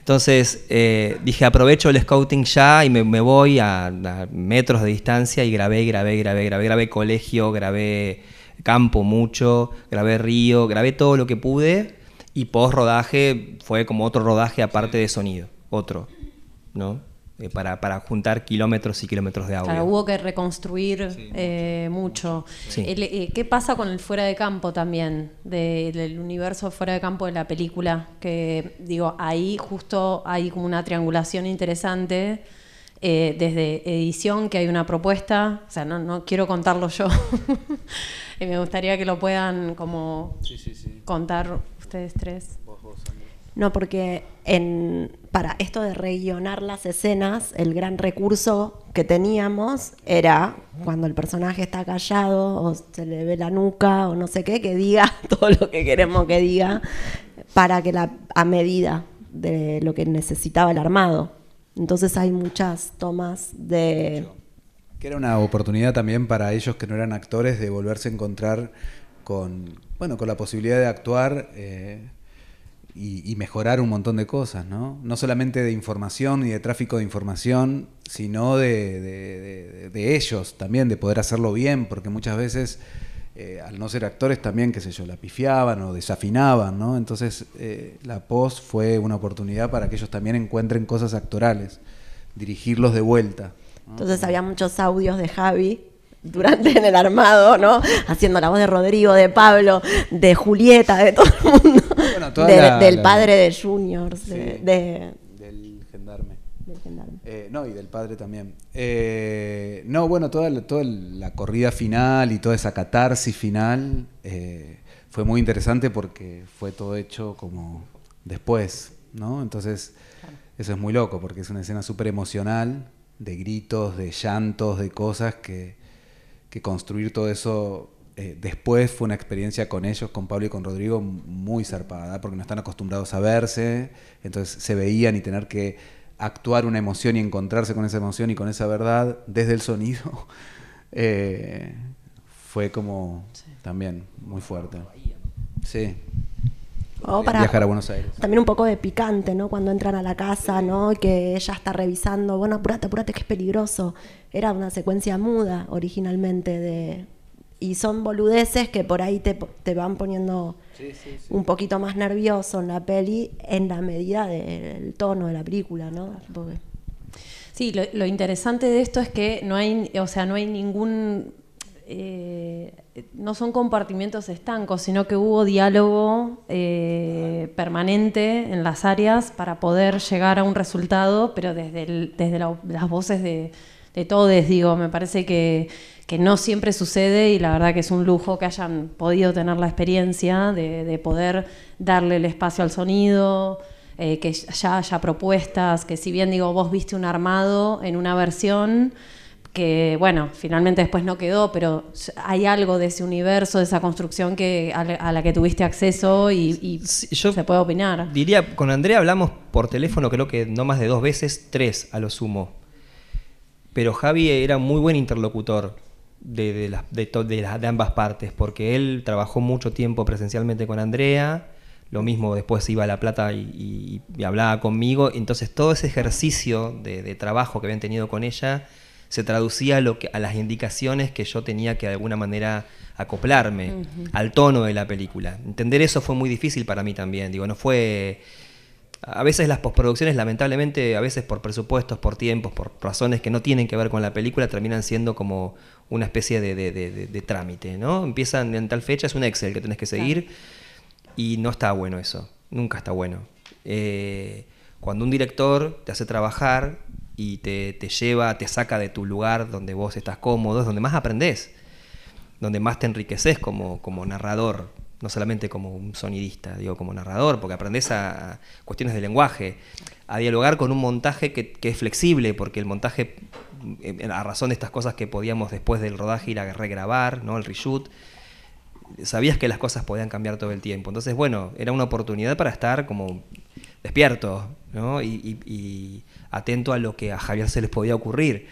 Entonces eh, dije, aprovecho el scouting ya y me, voy a, metros de distancia y grabé, grabé, grabé, grabé, grabé colegio, grabé campo mucho, grabé río, grabé todo lo que pude y post rodaje fue como otro rodaje aparte de sonido, otro, ¿no? Eh, para, para, juntar kilómetros y kilómetros de audio. hubo que reconstruir eh, mucho. Eh, ¿Qué pasa con el fuera de campo también, del universo fuera de campo de la película? Que digo, ahí justo hay como una triangulación interesante. desde edición, que hay una propuesta, o sea, no, no quiero contarlo yo, y me gustaría que lo puedan como contar ustedes tres? No, porque en, para esto de reguionar las escenas, el gran recurso que teníamos era cuando el personaje está callado o se le ve la nuca o no sé qué, que diga todo lo que queremos que diga para que la, a medida de lo que necesitaba el armado. Entonces hay muchas tomas de... Que era una oportunidad también para ellos que no eran actores de volverse a encontrar con, bueno, con la posibilidad de actuar eh, y, mejorar un montón de cosas, ¿no? No solamente de información y de tráfico de información, sino de, ellos también, de poder hacerlo bien, porque muchas veces, eh, al no ser actores, también, qué sé yo, la pifiaban o desafinaban, ¿no? Entonces, eh, la post fue una oportunidad para que ellos también encuentren cosas actorales, dirigirlos de vuelta. Entonces, había muchos audios de Javi durante en el armado, ¿no? Haciendo la voz de Rodrigo, de Pablo, de Julieta, de todo el mundo. del padre de Junior, del gendarme. Eh, no, y del padre también. Eh, no, bueno, toda, toda la corrida final y toda esa catarsis final eh, fue muy interesante porque fue todo hecho como después, ¿no? Entonces, eso es muy loco porque es una escena súper emocional, de gritos, de llantos, de cosas que, que construir todo eso eh, después fue una experiencia con ellos, con Pablo y con Rodrigo, muy zarpada, porque no están acostumbrados a verse, entonces se veían y tener que actuar una emoción y encontrarse con esa emoción y con esa verdad desde el sonido, eh, fue como también muy fuerte. Sí. O para viajar a Buenos Aires. También un poco de picante, ¿no? Cuando entran a la casa, ¿no? Que ella está revisando, bueno, apurate, apurate, que es peligroso. Era una secuencia muda originalmente de... Y son boludeces que por ahí te, te van poniendo un poquito más nervioso en la peli en la medida del tono de la película, ¿no? Sí, lo, lo, interesante de esto es que no hay, o sea, no hay ningún eh, no son compartimientos estancos, sino que hubo diálogo eh, permanente en las áreas para poder llegar a un resultado, pero desde, desde las voces de, todos, digo, me parece que, no siempre sucede y la verdad que es un lujo que hayan podido tener la experiencia de, poder darle el espacio al sonido, eh, que ya haya propuestas, que si bien digo, vos viste un armado en una versión que, bueno, finalmente después no quedó, pero hay algo de ese universo, de esa construcción que, a, la que tuviste acceso y, yo se puede opinar. Diría, con Andrea hablamos por teléfono creo que no más de dos veces, tres a lo sumo. Pero Javi era muy buen interlocutor de, de, de, de ambas partes, porque él trabajó mucho tiempo presencialmente con Andrea, lo mismo después iba a La Plata y, hablaba conmigo, entonces todo ese ejercicio de, trabajo que habían tenido con ella se traducía a, lo que, a las indicaciones que yo tenía que de alguna manera acoplarme al tono de la película. Entender eso fue muy difícil para mí también, digo, no fue... A veces las postproducciones, lamentablemente, a veces por presupuestos, por tiempos, por razones que no tienen que ver con la película, terminan siendo como una especie de, trámite, ¿no? Empiezan en tal fecha, es un Excel que tenés que seguir. Y no está bueno eso, nunca está bueno. Eh, cuando un director te hace trabajar y te, lleva, te saca de tu lugar donde vos estás cómodo, es donde más aprendés, donde más te enriqueces como, como narrador, no solamente como un sonidista, digo como narrador, porque aprendes a, cuestiones de lenguaje, a dialogar con un montaje que, que, es flexible, porque el montaje, a razón de estas cosas que podíamos después del rodaje ir a regrabar, ¿no? el reshoot, sabías que las cosas podían cambiar todo el tiempo. Entonces, bueno, era una oportunidad para estar como despierto ¿no? y, atento a lo que a Javier se les podía ocurrir.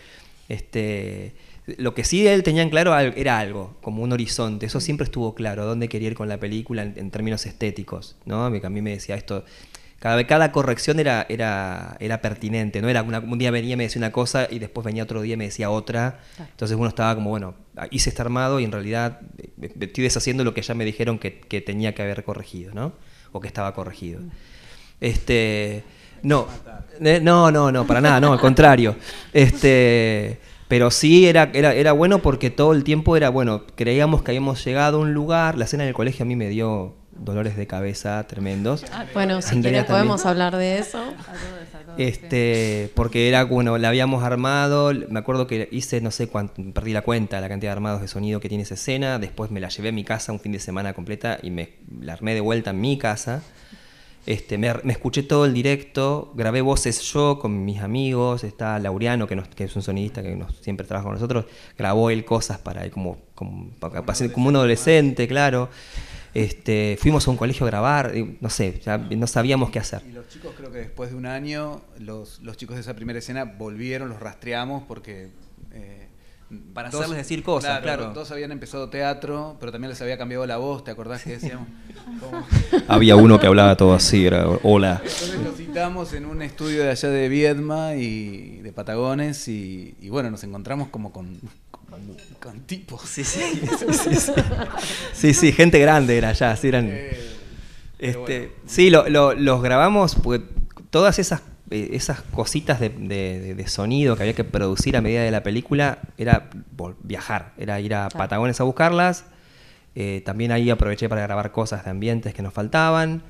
Este, lo que sí él tenía en claro era algo, como un horizonte. Eso siempre estuvo claro, dónde quería ir con la película en, términos estéticos. ¿no? A mí me decía esto, cada, cada corrección era, era, era pertinente, ¿no? Era un día venía y me decía una cosa y después venía otro día y me decía otra. Entonces uno estaba como, bueno, hice este armado y en realidad estoy deshaciendo lo que ya me dijeron que, tenía que haber corregido, ¿no? O que estaba corregido. Este, no, eh, no, no, no, para nada, no, al contrario. Este, pero sí era, era, era bueno porque todo el tiempo era, bueno, creíamos que habíamos llegado a un lugar, la cena en el colegio a mí me dio dolores de cabeza tremendos. Ah, bueno, si quieren podemos hablar de eso. Este, porque era, bueno, la habíamos armado, me acuerdo que hice, no sé cuánto, perdí la cuenta, la cantidad de armados de sonido que tiene esa escena, después me la llevé a mi casa un fin de semana completa y me la armé de vuelta en mi casa. Este, me, escuché todo el directo, grabé voces yo con mis amigos, está Laureano, que, que es un sonidista que nos, siempre trabaja con nosotros, grabó él cosas para él como, como, como un adolescente, claro. Este, fuimos a un colegio a grabar, no sé, ya no sabíamos qué hacer. Y los chicos creo que después de un año, los, chicos de esa primera escena volvieron, los rastreamos porque... Para hacerles decir cosas, claro, Todos habían empezado teatro, pero también les había cambiado la voz, ¿te acordás que decíamos? Había uno que hablaba todo así, era hola. Entonces los citamos en un estudio de allá de Viedma y de Patagones y, y bueno, nos encontramos como con con tipos. Sí, sí, sí, sí, gente grande era ya, sí eran... Eh, este, Sí, los grabamos, porque todas esas, esas cositas de, sonido que había que producir a medida de la película era viajar, era ir a Patagones a buscarlas. Eh, también ahí aproveché para grabar cosas de ambientes que nos faltaban.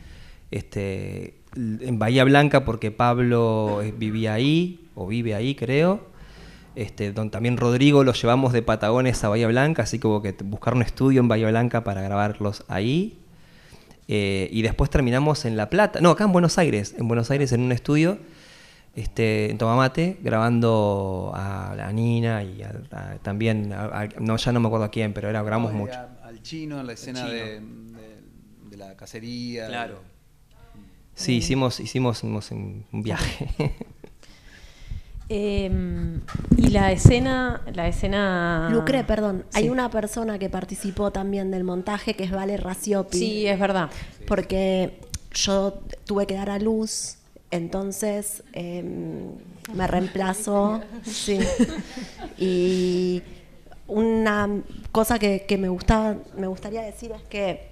Este, en Bahía Blanca porque Pablo vivía ahí, o vive ahí creo. Este, donde también Rodrigo los llevamos de Patagones a Bahía Blanca, así que hubo que buscar un estudio en Bahía Blanca para grabarlos ahí. Eh, y después terminamos en La Plata, no, acá en Buenos Aires, en Buenos Aires en un estudio, este, en Tomamate, grabando a la Nina y también, no, ya no me acuerdo a quién, pero era, grabamos mucho. Al chino en la escena de, la cacería. Claro. Sí, hicimos, hicimos, hicimos un viaje. Em, y la escena, la escena... Lucre, perdón, hay una persona que participó también del montaje que es Vale Raciopi. Sí, es verdad. Porque yo tuve que dar a luz, entonces em, me reemplazó. sí. Y una cosa que, me, gustaba, me gustaría decir es que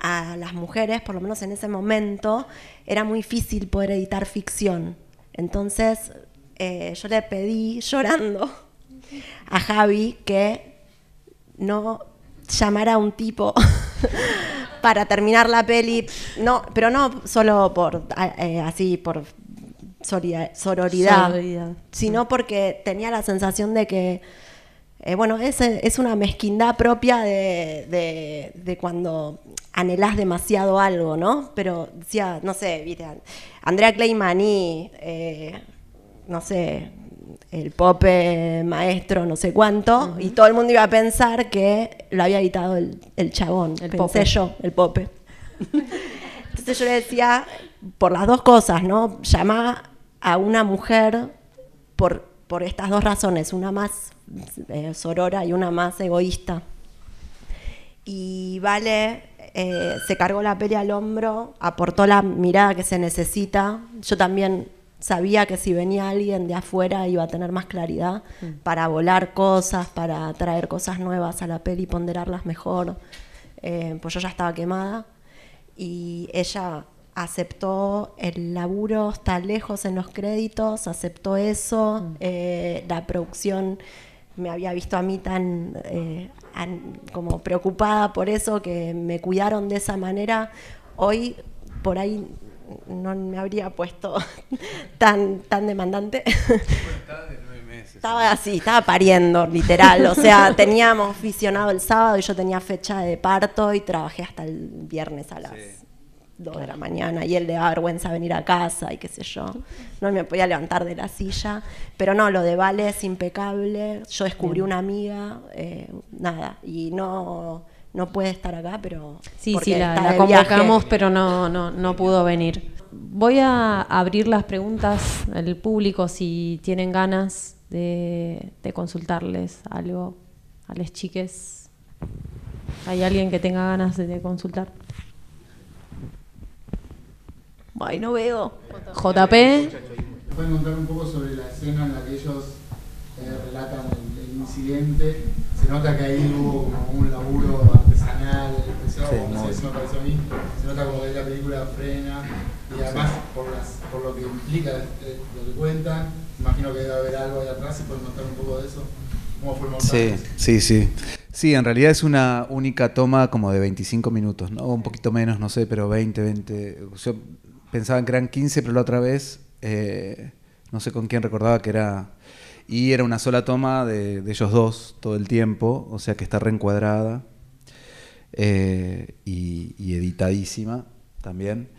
a las mujeres, por lo menos en ese momento, era muy difícil poder editar ficción. Entonces eh, yo le pedí llorando a Javi que no llamara a un tipo para terminar la peli, no, pero no solo por eh, así por sororidad, sino porque tenía la sensación de que Eh, bueno, es, es una mezquindad propia de, de- de cuando anhelás demasiado algo, ¿no? Pero decía, no sé, viste, Andrea Clayman y, eh, no sé, el pope maestro, no sé cuánto, y todo el mundo iba a pensar que lo había editado el, el chabón, El pensé pope. yo, el pope. Entonces yo le decía, por las dos cosas, ¿no? Llama a una mujer por, por estas dos razones, una más eh, sorora y una más egoísta. Y Vale eh, se cargó la peli al hombro, aportó la mirada que se necesita. Yo también sabía que si venía alguien de afuera iba a tener más claridad para volar cosas, para traer cosas nuevas a la peli, ponderarlas mejor. Eh, pues yo ya estaba quemada y ella aceptó el laburo, está lejos en los créditos, aceptó eso, eh, la producción me había visto a mí tan eh, an- como preocupada por eso, que me cuidaron de esa manera. Hoy por ahí no me habría puesto tan, tan demandante. Estaba así, estaba pariendo, literal. O sea, teníamos visionado el sábado y yo tenía fecha de parto y trabajé hasta el viernes a las 2 de la mañana y él le da vergüenza venir a casa y qué sé yo. No me podía levantar de la silla. Pero no, lo de Vale es impecable. Yo descubrí una amiga, eh, nada, y no, no puede estar acá, pero. Sí, sí, la, la convocamos, pero no, no, no pudo venir. Voy a abrir las preguntas al público si tienen ganas de, de consultarles algo a las chiques. ¿Hay alguien que tenga ganas de, de consultar? Ay, no veo. JP. ¿Me pueden contar un poco sobre la escena en la que ellos eh, relatan el, el incidente? Se nota que ahí hubo como un laburo artesanal, especial, Sí, no sé, eso me parece a mí. Se nota como que la película frena y además por, las, por lo que implica eh, lo que cuentan, imagino que debe haber algo ahí atrás, si pueden contar un poco de eso. ¿Cómo fue el montaje? Sí, sí, sí. Sí, en realidad es una única toma como de 25 minutos, ¿no? Un poquito menos, no sé, pero 20, 20. Yo pensaba que eran 15, pero la otra vez, eh, no sé con quién recordaba que era... Y era una sola toma de, ellos dos todo el tiempo, o sea que está reencuadrada eh, y, editadísima también.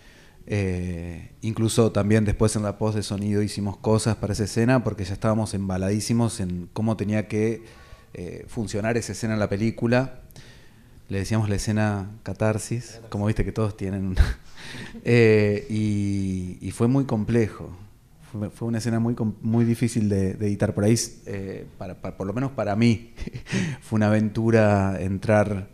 Eh, incluso también después en la post de sonido hicimos cosas para esa escena porque ya estábamos embaladísimos en cómo tenía que eh, funcionar esa escena en la película. Le decíamos la escena catarsis, como viste que todos tienen y fue muy complejo. Fue, una escena muy, muy difícil de, editar. Por ahí, eh, para- por lo menos para mí, fue una aventura entrar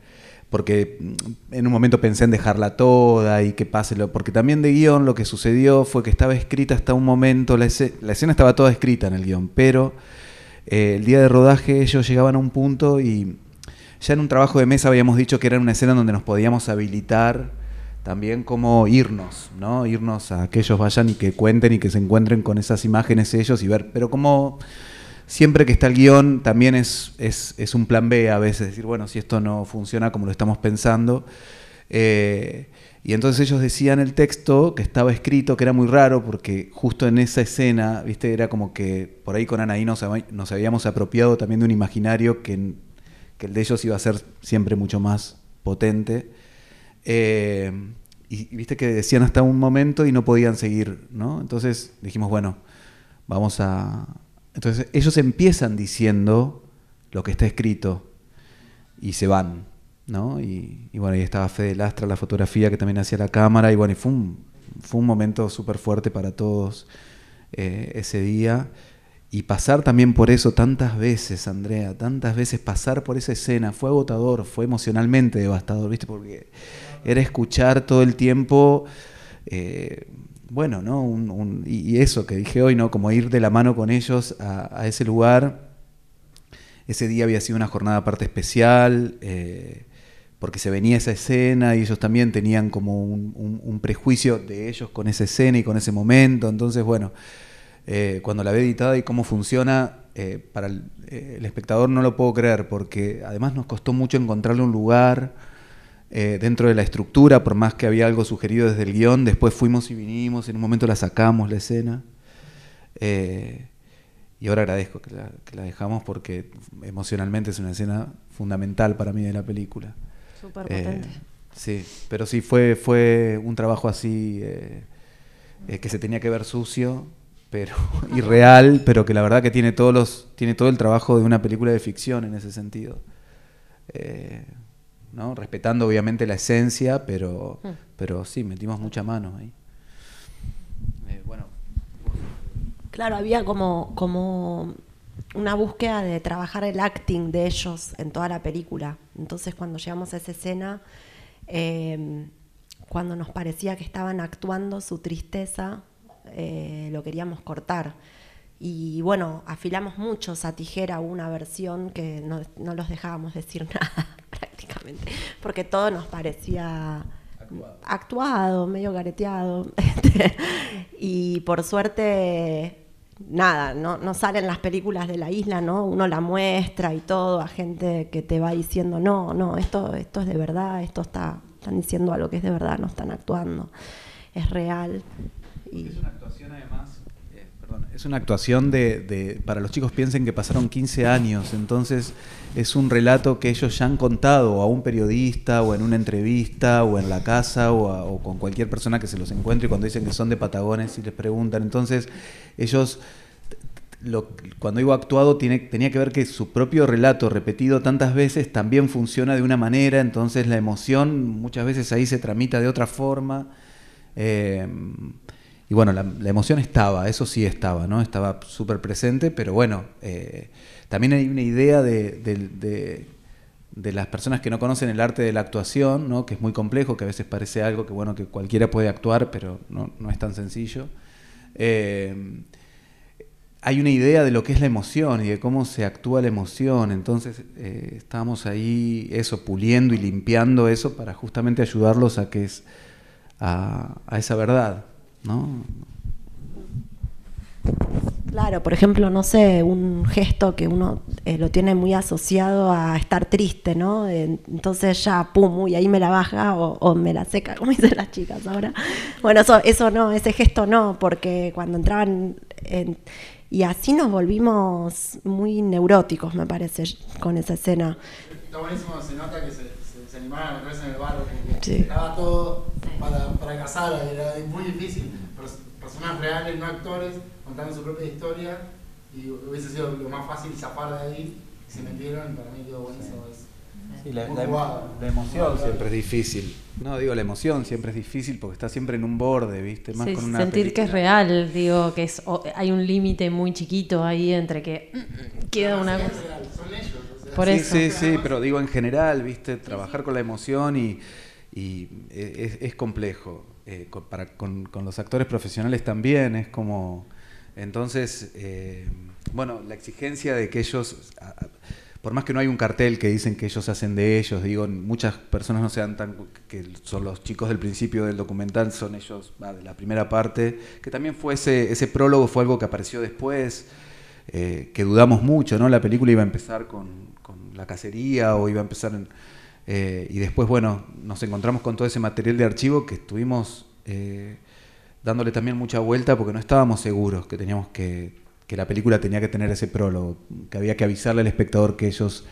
porque mm, en un momento pensé en dejarla toda y que pase lo. Porque también de guion lo que sucedió fue que estaba escrita hasta un momento, la, esce- la escena estaba toda escrita en el guion, pero eh, el día de rodaje ellos llegaban a un punto y ya en un trabajo de mesa habíamos dicho que era una escena donde nos podíamos habilitar también como irnos, ¿no? Irnos a que ellos vayan y que cuenten y que se encuentren con esas imágenes ellos y ver, pero como siempre que está el guion también es, es, es un plan B a veces, decir, bueno, si esto no funciona como lo estamos pensando. eh, y entonces ellos decían el texto que estaba escrito, que era muy raro, porque justo en esa escena, viste, era como que por ahí con Anaí nos, nos habíamos apropiado también de un imaginario que, que el de ellos iba a ser siempre mucho más potente. Eh, y, viste que decían hasta un momento y no podían seguir, ¿no? Entonces dijimos, bueno, vamos a... Entonces ellos empiezan diciendo lo que está escrito y se van, ¿no? Y, y bueno, ahí estaba Fede Lastra, la fotografía que también hacía la cámara, y bueno, y fue un, fue un momento súper fuerte para todos eh, ese día. Y pasar también por eso tantas veces, Andrea, tantas veces pasar por esa escena, fue agotador, fue emocionalmente devastador, ¿viste? Porque era escuchar todo el tiempo, eh, bueno, ¿no? Un- y, eso que dije hoy, ¿no? Como ir de la mano con ellos a, ese lugar. Ese día había sido una jornada aparte especial, eh, porque se venía esa escena y ellos también tenían como un, prejuicio de ellos con esa escena y con ese momento. Entonces, bueno, eh, cuando la ve editada y cómo funciona, para el, el espectador no lo puedo creer, porque además nos costó mucho encontrarle un lugar eh, dentro de la estructura, por más que había algo sugerido desde el guion, después fuimos y vinimos, en un momento la sacamos la escena. Eh, y ahora agradezco que la, que la dejamos porque emocionalmente es una escena fundamental para mí de la película. Súper Eh, potente. sí, pero sí fue, fue un trabajo así eh, eh, que se tenía que ver sucio, pero irreal, pero que la verdad que tiene todos los, tiene todo el trabajo de una película de ficción en ese sentido. Eh, ¿no? Respetando obviamente la esencia, pero, Mm. pero sí, metimos mucha mano ahí. Eh, bueno, Claro, había como, como una búsqueda de trabajar el acting de ellos en toda la película. Entonces cuando llegamos a esa escena, eh, cuando nos parecía que estaban actuando su tristeza, eh, lo queríamos cortar. Y bueno, afilamos mucho esa tijera, una versión que no, no los dejábamos decir nada prácticamente, porque todo nos parecía actuado, medio gareteado. Este, y por suerte, nada, no, no salen las películas de la isla, ¿no? Uno la muestra y todo a gente que te va diciendo, no, no, esto, esto es de verdad, esto está, están diciendo algo que es de verdad, no están actuando, es real. Y, Es una actuación además, es una actuación de, para los chicos piensen que pasaron 15 años, entonces es un relato que ellos ya han contado a un periodista o en una entrevista o en la casa o, con cualquier persona que se los encuentre cuando dicen que son de Patagones y les preguntan, entonces ellos lo- cuando digo actuado tenía que ver que su propio relato repetido tantas veces también funciona de una manera, entonces la emoción muchas veces ahí se tramita de otra forma. Eh, y bueno, la, emoción estaba, eso sí estaba, ¿no? Estaba súper presente, pero bueno, eh, también hay una idea de, de- de- de las personas que no conocen el arte de la actuación, ¿no? Que es muy complejo, que a veces parece algo que, bueno, que cualquiera puede actuar, pero no, no es tan sencillo. Eh, hay una idea de lo que es la emoción y de cómo se actúa la emoción. Entonces eh, estábamos ahí, eso, puliendo y limpiando eso para justamente ayudarlos a que es a, a esa verdad, ¿no? Claro, por ejemplo, no sé, un gesto que uno eh, lo tiene muy asociado a estar triste, ¿no? Eh, Entonces ya, pum, uy, ahí me la baja o, o me la seca, como dicen las chicas ahora. Bueno, eso, eso no, ese gesto no, porque cuando entraban... en- y así nos volvimos muy neuróticos, me parece, con esa escena. Está buenísimo, se nota que se, se, se animaron a meterse en el barro, Sí. estaba todo para, para casar, era muy difícil. Pers- Personas reales, no actores, contando su propia historia, y hubiese sido lo más fácil zafar de ahí, y se metieron, y para mí quedó buenísimo eso. Sí, la, Muy la- jugado. la emoción siempre es difícil. No, digo, la emoción siempre es difícil porque está siempre en un borde, ¿viste? Más Sí, con una sentir que es real, digo, que es o- hay un límite muy chiquito ahí entre que queda una cosa. Son ellos, o sea. Por sí, eso. sí, sí, pero digo en general, ¿viste? Trabajar con la emoción y, y es, es complejo. Eh, con, para, con, los actores profesionales también es como... Entonces, eh, bueno, la exigencia de que ellos, por más que no hay un cartel que dicen que ellos hacen de ellos, digo, muchas personas no sean tan, que son los chicos del principio del documental, son ellos de la primera parte, que también fue ese, ese prólogo, fue algo que apareció después, eh, que dudamos mucho, ¿no? La película iba a empezar con, con la cacería o iba a empezar en, eh, y después, bueno, nos encontramos con todo ese material de archivo que estuvimos eh, dándole también mucha vuelta porque no estábamos seguros que teníamos que, que la película tenía que tener ese prólogo, que había que avisarle al espectador que ellos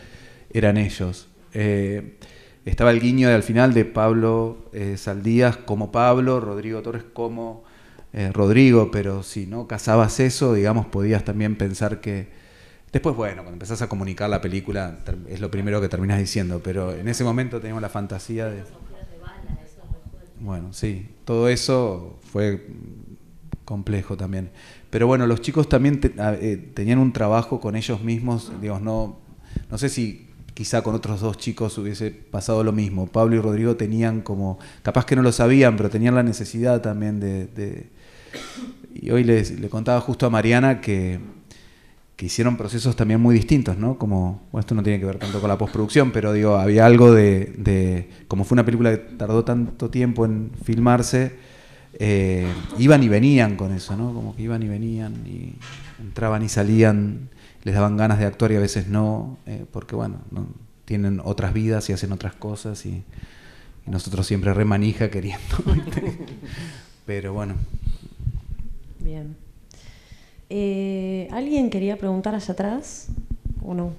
eran ellos. Eh, estaba el guiño al final de Pablo Saldías como Pablo, Rodrigo Torres como Rodrigo, pero si no casabas eso, digamos, podías también pensar que... Después, bueno, cuando empezás a comunicar la película, es lo primero que terminas diciendo, pero en ese momento teníamos la fantasía de... Bueno, sí, todo eso fue complejo también. Pero bueno, los chicos también te- a- eh, tenían un trabajo con ellos mismos, digamos, no, no sé si quizá con otros dos chicos hubiese pasado lo mismo. Pablo y Rodrigo tenían como, capaz que no lo sabían, pero tenían la necesidad también de... de- y hoy les- le contaba justo a Mariana que, que hicieron procesos también muy distintos, ¿no? Como, bueno, esto no tiene que ver tanto con la postproducción, pero digo, había algo de, como fue una película que tardó tanto tiempo en filmarse, eh, iban y venían con eso, ¿no? Como que iban y venían y entraban y salían, les daban ganas de actuar y a veces no, eh, porque bueno, no- tienen otras vidas y hacen otras cosas y, y nosotros siempre remanija queriendo. Pero bueno, Bien. Eh, ¿Alguien quería preguntar allá atrás o no?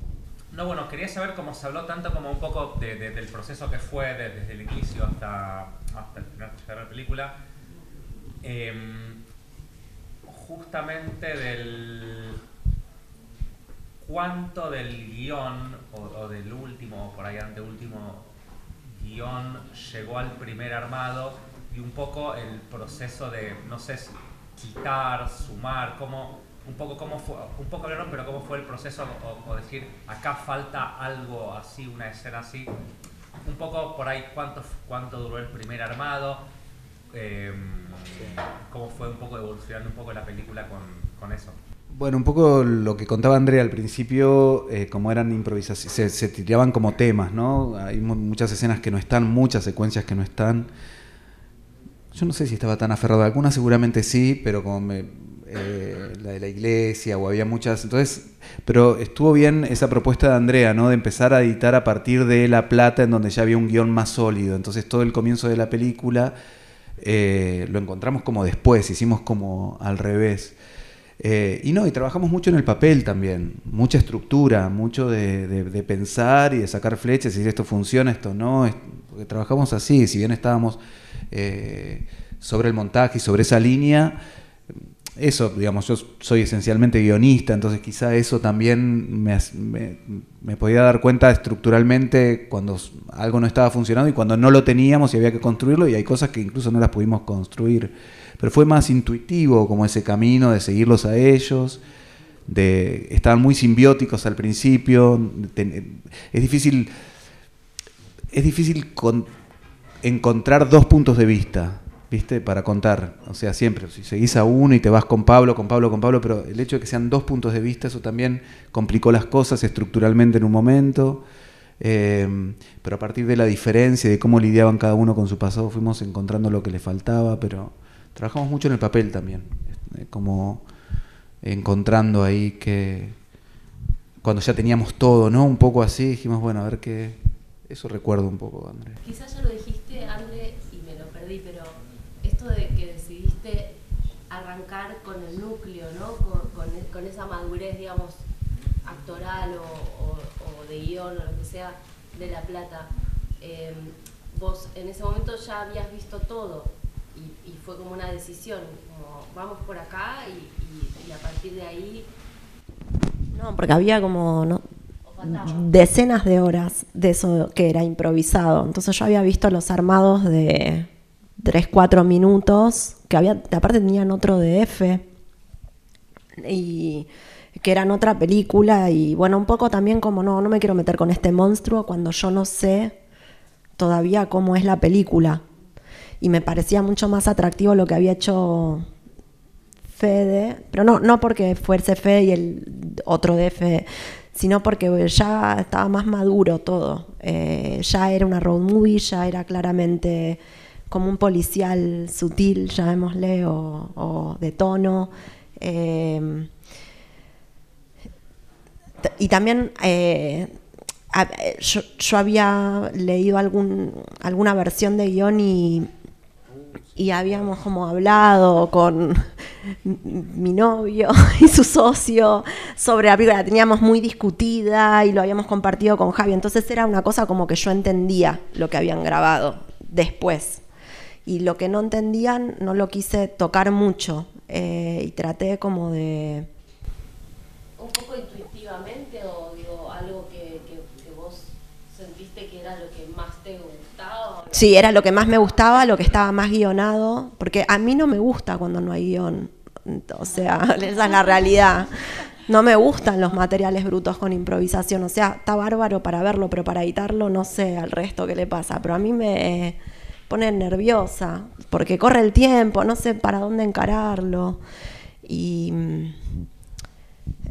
No, bueno, quería saber cómo se habló tanto como un poco del proceso que fue desde el inicio hasta, hasta el final de la película. Em, justamente del cuánto del guion o, del último, o por ahí anteúltimo guion llegó al primer armado y un poco el proceso de, no sé, quitar, sumar, cómo, un poco cómo fue, un poco hablaron, pero cómo fue el proceso o, decir, acá falta algo así, una escena así, un poco por ahí cuánto, cuánto duró el primer armado, em, cómo fue un poco evolucionando un poco la película con, con eso. Bueno, un poco lo que contaba Andrea al principio, eh, como eran improvisaciones, se, tiraban como temas, ¿no? Hay muchas escenas que no están, muchas secuencias que no están. Yo no sé si estaba tan aferrado, algunas seguramente sí, pero como me, eh, la de la iglesia o había muchas, entonces, pero estuvo bien esa propuesta de Andrea, ¿no? De empezar a editar a partir de La Plata, en donde ya había un guion más sólido, entonces todo el comienzo de la película eh, lo encontramos como después, hicimos como al revés. Eh, y no, y trabajamos mucho en el papel también, mucha estructura, mucho de, pensar y de sacar flechas y decir esto funciona, esto no, porque trabajamos así, si bien estábamos eh, sobre el montaje y sobre esa línea, eso, digamos, yo soy esencialmente guionista, entonces quizá eso también me, me, podía dar cuenta estructuralmente cuando algo no estaba funcionando y cuando no lo teníamos y había que construirlo y hay cosas que incluso no las pudimos construir. Pero fue más intuitivo como ese camino de seguirlos a ellos, de estaban muy simbióticos al principio, es difícil es difícil encontrar dos puntos de vista, ¿viste? Para contar, o sea, siempre, si seguís a uno y te vas con Pablo, con Pablo, con Pablo, pero el hecho de que sean dos puntos de vista, eso también complicó las cosas estructuralmente en un momento. Eh, pero a partir de la diferencia de cómo lidiaban cada uno con su pasado, fuimos encontrando lo que le faltaba, pero trabajamos mucho en el papel también, este, como encontrando ahí que cuando ya teníamos todo, ¿no? Un poco así, dijimos, bueno, a ver qué... Eso recuerdo un poco, André. Quizás ya lo dijiste, André, y me lo perdí, pero esto de que decidiste con el núcleo, ¿no? Con, esa madurez, digamos, actoral o, de guion o lo que sea de La Plata. Eh, vos en ese momento ya habías visto todo, y, fue como una decisión, como vamos por acá y, a partir de ahí... No, porque había como ¿no? decenas de horas de eso que era improvisado. Entonces yo había visto los armados de 3, 4 minutos, que había, aparte tenían otro DF, y que eran otra película, y bueno, un poco también como no, no me quiero meter con este monstruo cuando yo no sé todavía cómo es la película y me parecía mucho más atractivo lo que había hecho Fede, pero no, no porque fuese Fede y el otro de sino porque ya estaba más maduro todo. Eh, ya era una road movie, ya era claramente como un policial sutil, llamémosle, o, o de tono. Eh, y también eh, yo, yo, había leído algún, alguna versión de guion y y habíamos como hablado con mi novio y su socio sobre la película, la teníamos muy discutida y lo habíamos compartido con Javi, entonces era una cosa como que yo entendía lo que habían grabado después y lo que no entendían no lo quise tocar mucho eh, y traté como de... Un poco intuitivamente o digo algo que, que vos sentiste que era lo que más te Sí, era lo que más me gustaba, lo que estaba más guionado, porque a mí no me gusta cuando no hay guion. O sea, esa es la realidad. No me gustan los materiales brutos con improvisación. O sea, está bárbaro para verlo, pero para editarlo no sé al resto qué le pasa. Pero a mí me pone nerviosa, porque corre el tiempo, no sé para dónde encararlo. Y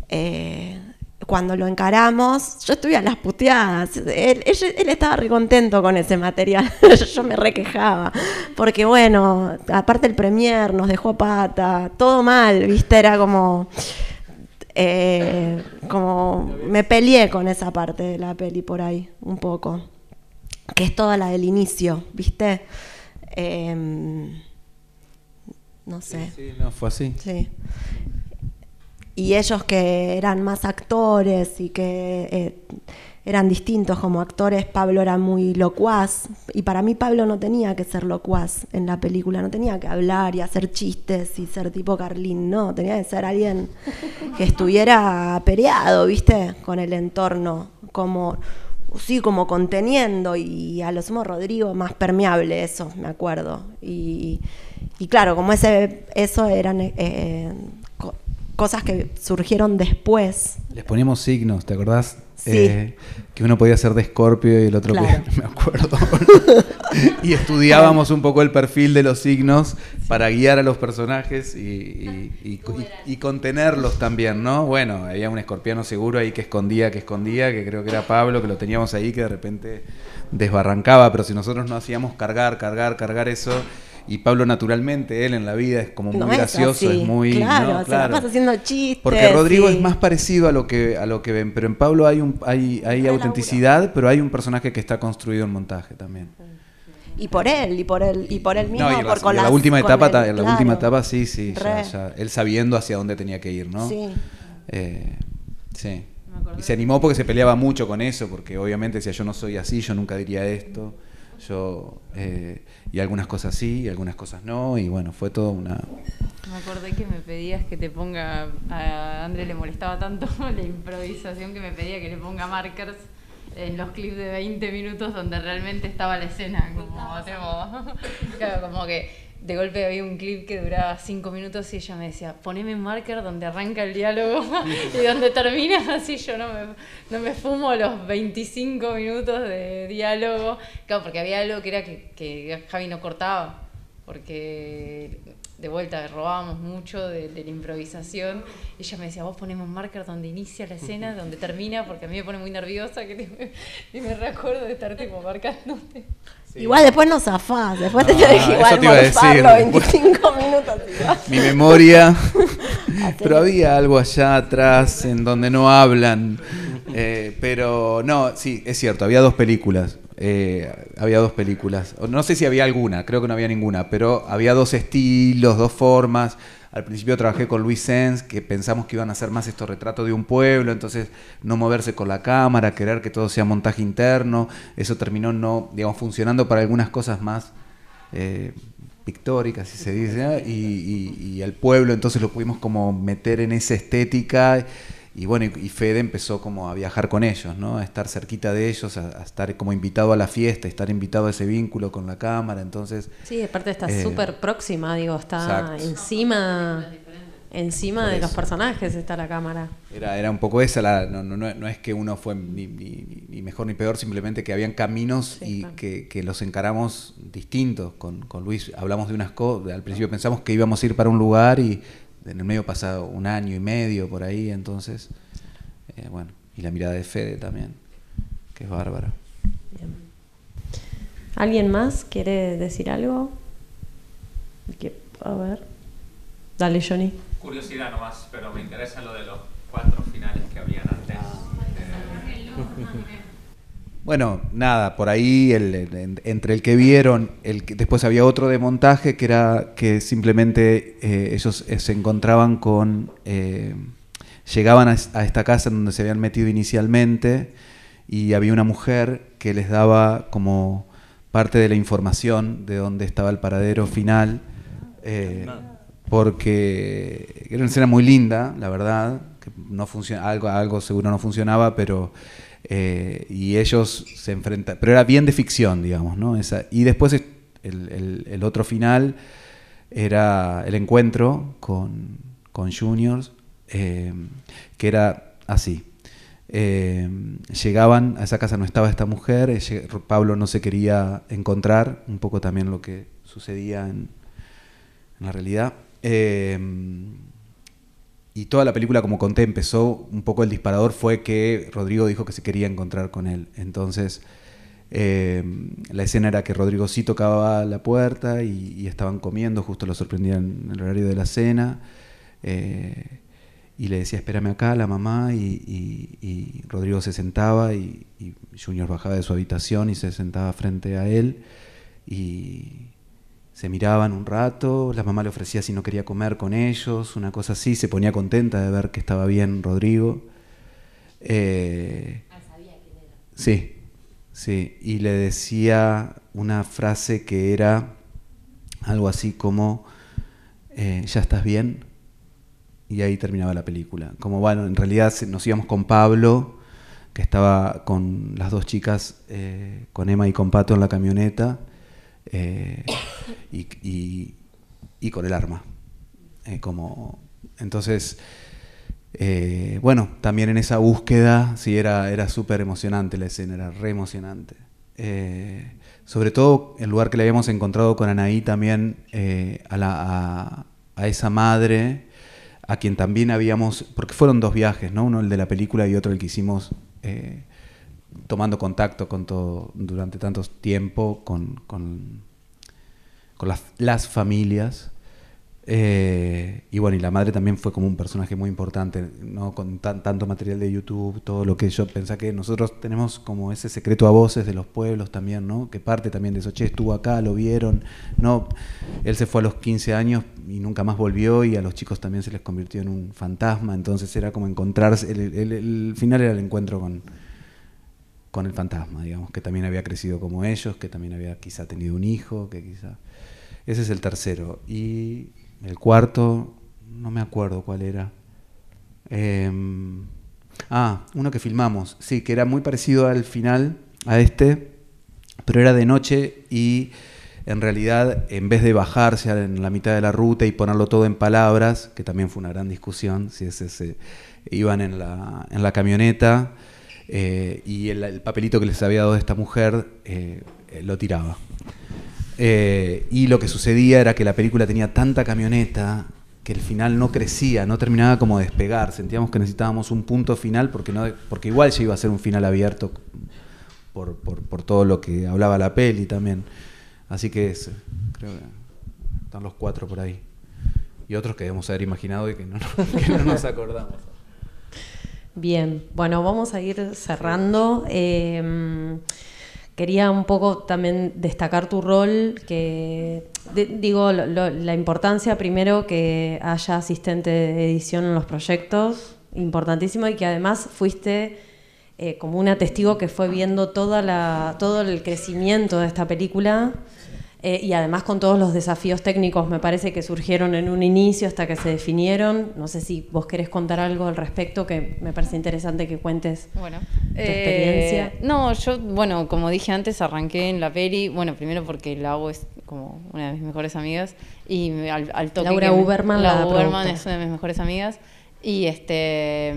eh, cuando lo encaramos, yo estuve a las puteadas. Él, estaba re contento con ese material. yo me requejaba. Porque, bueno, aparte el premier nos dejó pata, todo mal, ¿viste? Era como. Eh, como me peleé con esa parte de la peli por ahí, un poco. Que es toda la del inicio, ¿viste? Em, no sé. Sí, no, fue así. Sí. y ellos que eran más actores y que eh, eran distintos como actores, Pablo era muy locuaz y para mí Pablo no tenía que ser locuaz en la película, no tenía que hablar y hacer chistes y ser tipo Carlín, no, tenía que ser alguien que estuviera pereado, ¿viste? Con el entorno, como sí, como conteniendo y a lo sumo Rodrigo más permeable, eso, me acuerdo. Y, claro, como ese, eso eran eh, co- cosas que surgieron después. Les poníamos signos, ¿te acordás? Sí. Eh, que uno podía ser de Escorpio y el otro Claro. que me acuerdo. y estudiábamos un poco el perfil de los signos para guiar a los personajes y- y- y contenerlos también, ¿no? Bueno, había un escorpiano seguro ahí que escondía, que escondía, que creo que era Pablo, que lo teníamos ahí, que de repente desbarrancaba, pero si nosotros no hacíamos cargar, cargar, cargar eso, y Pablo naturalmente, él en la vida es como muy No gracioso, es muy... Claro, ¿no? se la pasa haciendo chistes. Porque Rodrigo es más parecido a lo que a lo que ven, pero en Pablo hay un hay, hay autenticidad, pero hay un personaje que está construido en montaje también. Y por él, y por él, y por él mismo, No, y en la, por con la las- última con etapa, ta- en la claro. última etapa sí, sí, ya, él sabiendo hacia dónde tenía que ir, ¿no? Sí. Eh, sí. Y se animó porque se peleaba mucho con eso, porque obviamente decía yo no soy así, yo nunca diría esto, yo eh, y algunas cosas sí, y algunas cosas no, y bueno, fue todo una Me acordé que me pedías que te ponga. A André le molestaba tanto la improvisación que me pedía que le ponga markers en los clips de 20 minutos donde realmente estaba la escena. Como, tipo, claro, como que de golpe había un clip que duraba 5 minutos y ella me decía: poneme un marker donde arranca el diálogo y donde termina. Así yo no me, no me fumo los 25 minutos de diálogo. Claro, porque había algo que era que, que Javi no cortaba porque de vuelta robábamos mucho de, de la improvisación. Y ella me decía, vos poneme un marker donde inicia la escena, donde termina, porque a mí me pone muy nerviosa. Que te- y me recuerdo de estar tipo marcándote. Igual después no zafás, después te tenés que igual te morfarlo 25 minutos. mi memoria. pero había algo allá atrás en donde no hablan. Eh, pero no, sí, es cierto, había dos películas. eh, había dos películas. No sé si había alguna, creo que no había ninguna, pero había dos estilos, dos formas. Al principio trabajé con Luis Sens, que pensamos que iban a hacer más estos retratos de un pueblo, entonces no moverse con la cámara, querer que todo sea montaje interno. Eso terminó no, digamos, funcionando para algunas cosas más eh, pictóricas, si se dice, y, y, y al pueblo, entonces lo pudimos como meter en esa estética. Y bueno, y, Fede empezó como a viajar con ellos, ¿no? A estar cerquita de ellos, a, a estar como invitado a la fiesta, estar invitado a ese vínculo con la cámara, entonces... Sí, aparte está eh, súper próxima, digo, está exacto. encima, encima de los personajes está la cámara. Era, era un poco esa, la, no, no, no- no es que uno fue ni, ni- ni mejor ni peor, simplemente que habían caminos y que, que los encaramos distintos. Con, con Luis hablamos de unas cosas, al principio pensamos que íbamos a ir para un lugar y en el medio pasa un año y medio por ahí, entonces, eh, bueno, y la mirada de Fede también, que es bárbara. ¿Alguien más quiere decir algo? Que- a ver. Dale, Johnny. Curiosidad nomás, pero me interesa lo de los cuatro finales que habían antes. Bueno, nada, por ahí el- el- en- entre el que vieron, el que, después había otro de montaje que era que simplemente eh, ellos eh, se encontraban con, eh, llegaban a, es- a esta casa en donde se habían metido inicialmente y había una mujer que les daba como parte de la información de dónde estaba el paradero final, eh, porque era una escena muy linda, la verdad, que no funciona, algo, algo seguro no funcionaba, pero eh, y ellos se enfrentan, pero era bien de ficción, digamos, ¿no? Esa, y después es- el, otro final era el encuentro con, con Juniors, eh, que era así. Eh, llegaban, a esa casa no estaba esta mujer, Pablo no se quería encontrar, un poco también lo que sucedía en la realidad. Y toda la película, como conté, empezó un poco el disparador fue que Rodrigo dijo que se quería encontrar con él. Entonces, eh, la escena era que Rodrigo sí tocaba la puerta y, estaban comiendo, justo lo sorprendían en el horario de la cena. eh, y le decía, espérame acá, la mamá, y, y- Rodrigo se sentaba y, y Junior bajaba de su habitación y se sentaba frente a él. Y, se miraban un rato, la mamá le ofrecía si no quería comer con ellos, una cosa así, se ponía contenta de ver que estaba bien Rodrigo. Eh, Ah, sabía quién era. Sí, sí, y le decía una frase que era algo así como, eh, ¿ya estás bien? Y ahí terminaba la película. Como bueno, en realidad nos íbamos con Pablo, que estaba con las dos chicas, eh, con Emma y con Pato en la camioneta, eh, y, y- con el arma. Eh, como, entonces, eh, bueno, también en esa búsqueda, sí, era, era súper emocionante la escena, era re emocionante. Sobre todo el lugar que le habíamos encontrado con Anaí también, a, la- a- esa madre, a quien también habíamos, porque fueron dos viajes, ¿no? Uno el de la película y otro el que hicimos tomando contacto con todo, durante tanto tiempo con, con, con las, familias. Eh, y bueno, y la madre también fue como un personaje muy importante, ¿no? Con tan- tanto material de YouTube, todo lo que yo pensé que nosotros tenemos como ese secreto a voces de los pueblos también, ¿no? Que parte también de eso, che, estuvo acá, lo vieron, ¿no? Él se fue a los 15 años y nunca más volvió y a los chicos también se les convirtió en un fantasma, entonces era como encontrarse, el, el- el final era el encuentro con, con el fantasma, digamos, que también había crecido como ellos, que también había quizá tenido un hijo, que quizá... Ese es el tercero. Y el cuarto, no me acuerdo cuál era. Em, ah, uno que filmamos, sí, que era muy parecido al final, a este, pero era de noche y en realidad en vez de bajarse en la mitad de la ruta y ponerlo todo en palabras, que también fue una gran discusión, si es ese, iban en la, en la camioneta eh, y el, el papelito que les había dado esta mujer eh, lo tiraba. Eh, y lo que sucedía era que la película tenía tanta camioneta que el final no crecía, no terminaba como de despegar. Sentíamos que necesitábamos un punto final porque, no, porque igual ya iba a ser un final abierto por, por- por todo lo que hablaba la peli también. Así que creo que están los cuatro por ahí. Y otros que debemos haber imaginado y que no nos acordamos. Bien, bueno, vamos a ir cerrando. Eh, quería un poco también destacar tu rol, que digo, lo- lo- la importancia primero que haya asistente de edición en los proyectos, importantísimo, y que además fuiste eh, como una testigo que fue viendo toda la, todo el crecimiento de esta película. Eh, y además con todos los desafíos técnicos, me parece que surgieron en un inicio hasta que se definieron. No sé si vos querés contar algo al respecto, que me parece interesante que cuentes Bueno, tu eh, experiencia. no, yo, bueno, como dije antes, arranqué en la peli, bueno, primero porque Lau es como una de mis mejores amigas y al, al toque Laura que me- Uberman, la Uberman es una de mis mejores amigas y este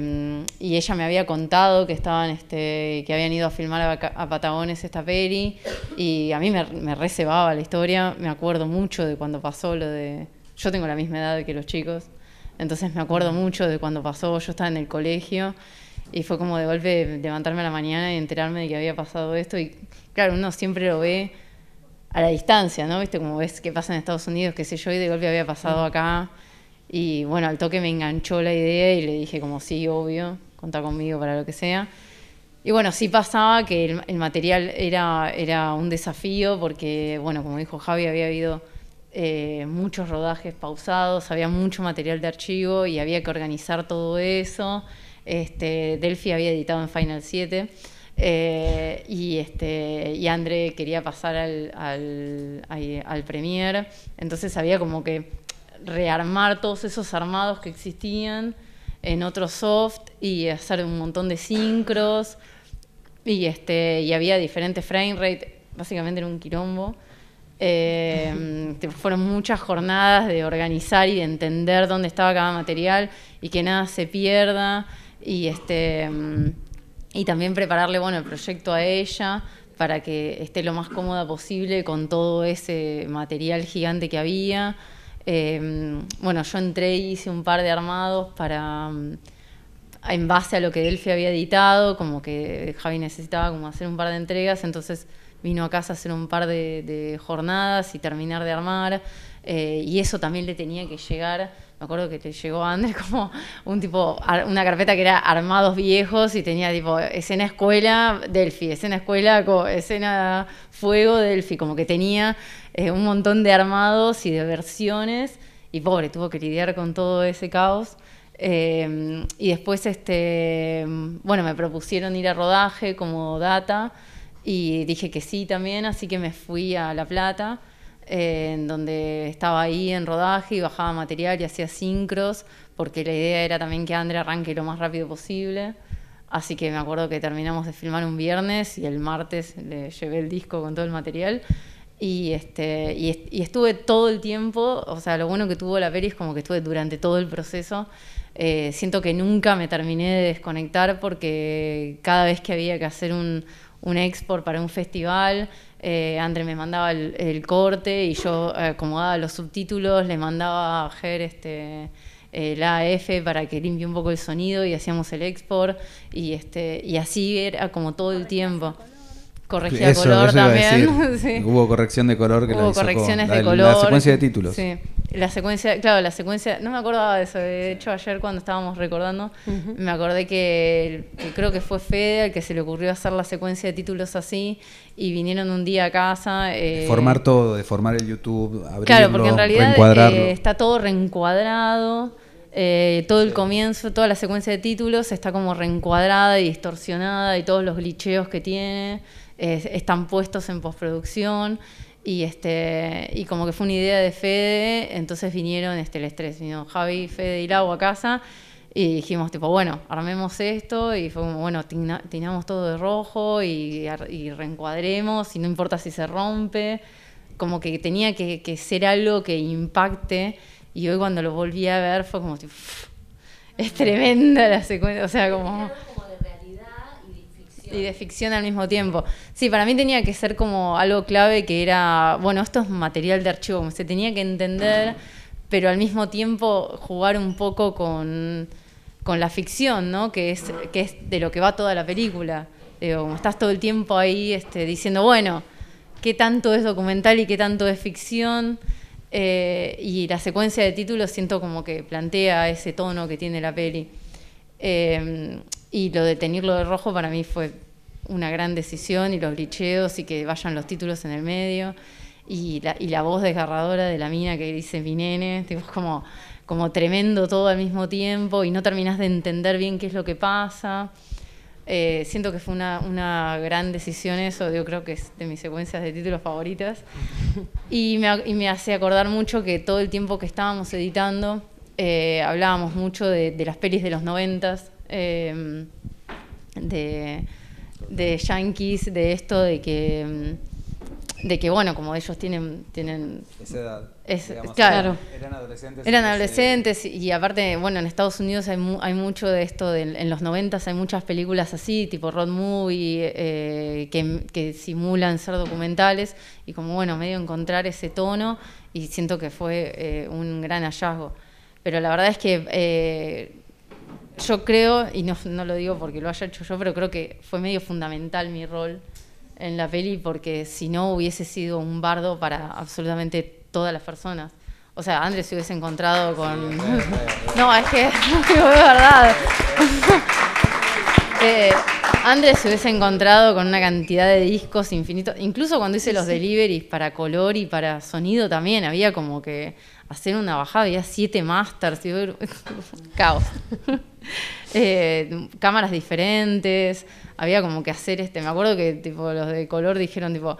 y ella me había contado que estaban este que habían ido a filmar a, a Patagones esta peli y a mí me, me recebaba la historia, me acuerdo mucho de cuando pasó lo de yo tengo la misma edad que los chicos. Entonces me acuerdo mucho de cuando pasó, yo estaba en el colegio y fue como de golpe levantarme a la mañana y enterarme de que había pasado esto. Y claro, uno siempre lo ve a la distancia, ¿no? Viste, como ves que pasa en Estados Unidos, qué sé yo, y de golpe había pasado acá. Y bueno, al toque me enganchó la idea y le dije como sí, obvio, contá conmigo para lo que sea. Y bueno, sí pasaba que el, material era, era un desafío porque, bueno, como dijo Javi, había habido eh, muchos rodajes pausados, había mucho material de archivo y había que organizar todo eso. Este, Delphi había editado en Final 7 eh, y, este, y André quería pasar al, al, al, al Premiere, entonces había como que rearmar todos esos armados que existían en otro soft y hacer un montón de sincros. Y este y había diferentes frame rate básicamente era un quilombo. Eh, fueron muchas jornadas de organizar y de entender dónde estaba cada material y que nada se pierda. Y este y también prepararle bueno el proyecto a ella para que esté lo más cómoda posible con todo ese material gigante que había Eh, bueno yo entré y hice un par de armados para mm, en base a lo que Delphi había editado, como que Javi necesitaba como hacer un par de entregas, entonces vino a casa a hacer un par de, jornadas y terminar de armar, eh, y eso también le tenía que llegar me acuerdo que te llegó Andrés como un tipo, una carpeta que era armados viejos y tenía tipo escena escuela, Delphi, escena escuela, escena fuego, Delphi, como que tenía eh, un montón de armados y de versiones y pobre, tuvo que lidiar con todo ese caos. Eh, y después, este, bueno, me propusieron ir a rodaje como data y dije que sí también, así que me fui a La Plata, eh, en donde estaba ahí en rodaje y bajaba material y hacía sincros, porque la idea era también que Andre arranque lo más rápido posible. Así que me acuerdo que terminamos de filmar un viernes y el martes le llevé el disco con todo el material. Y, este, y, est- y estuve todo el tiempo, o sea, lo bueno que tuvo la peli es como que estuve durante todo el proceso. Eh, siento que nunca me terminé de desconectar porque cada vez que había que hacer un, un export para un festival, eh, André me mandaba el, el corte y yo eh, acomodaba los subtítulos, le mandaba a Ger este, la AF para que limpie un poco el sonido y hacíamos el export y, este, y así era como todo el tiempo. Corregía Eso, color eso también. decir. sí. Hubo corrección de color que la Hubo hizo con- correcciones la- de la color. secuencia de títulos. Sí. La secuencia, claro, la secuencia, no me acordaba de eso, de hecho ayer cuando estábamos recordando, me acordé que, que creo que fue Fede el que se le ocurrió hacer la secuencia de títulos así y vinieron un día a casa. eh, Formar todo, de formar el YouTube, abrirlo, Claro, porque en realidad eh, está todo reencuadrado, eh, todo el comienzo, toda la secuencia de títulos está como reencuadrada y distorsionada y todos los glitcheos que tiene están puestos en postproducción y este y como que fue una idea de Fede, entonces vinieron este el estrés, vino Javi, Fede y Lau a casa y dijimos tipo, bueno, armemos esto y fue como, bueno, tina- todo de rojo y, y reencuadremos y no importa si se rompe como que tenía que, que ser algo que impacte y hoy cuando lo volví a ver fue como es tremenda la secuencia, o sea, como como de realidad y de ficción. Y de ficción al mismo tiempo. Sí, para mí tenía que ser como algo clave que era, bueno, esto es material de archivo, se tenía que entender, pero al mismo tiempo jugar un poco con, con la ficción, ¿no? Que es, que es de lo que va toda la película. Como estás todo el tiempo ahí este, diciendo, bueno, qué tanto es documental y qué tanto es ficción. Eh, y la secuencia de títulos siento como que plantea ese tono que tiene la peli. Eh, y lo de tenerlo de rojo para mí fue una gran decisión y los glitcheos y que vayan los títulos en el medio y la, y la voz desgarradora de la mina que dice mi nene, tipo, es como, como tremendo todo al mismo tiempo y no terminas de entender bien qué es lo que pasa. Eh, siento que fue una, una gran decisión eso, yo creo que es de mis secuencias de títulos favoritas. Y me, y me hace acordar mucho que todo el tiempo que estábamos editando eh, hablábamos mucho de, de las pelis de los noventas, eh, de, de yankees, de esto, de que, mm, de que bueno, como ellos tienen, tienen Esa edad. es- digamos, claro. Eran adolescentes. Eran adolescentes y aparte, bueno, en Estados Unidos hay, mu- hay mucho de esto, de- en los noventas hay muchas películas así, tipo road movie, eh, que, que simulan ser documentales y como, bueno, medio encontrar ese tono y siento que fue eh, un gran hallazgo. Pero la verdad es que eh, yo creo, y no, no lo digo porque lo haya hecho yo, pero creo que fue medio fundamental mi rol en la peli porque si no hubiese sido un bardo para absolutamente todas las personas. O sea, Andrés se hubiese encontrado con... No, es que es verdad. Eh, Andrés se hubiese encontrado con una cantidad de discos infinitos. Incluso cuando hice los deliveries para color y para sonido también, había como que hacer una bajada, había siete masters, y caos. Eh, cámaras diferentes, había como que hacer este. Me acuerdo que tipo los de color dijeron tipo,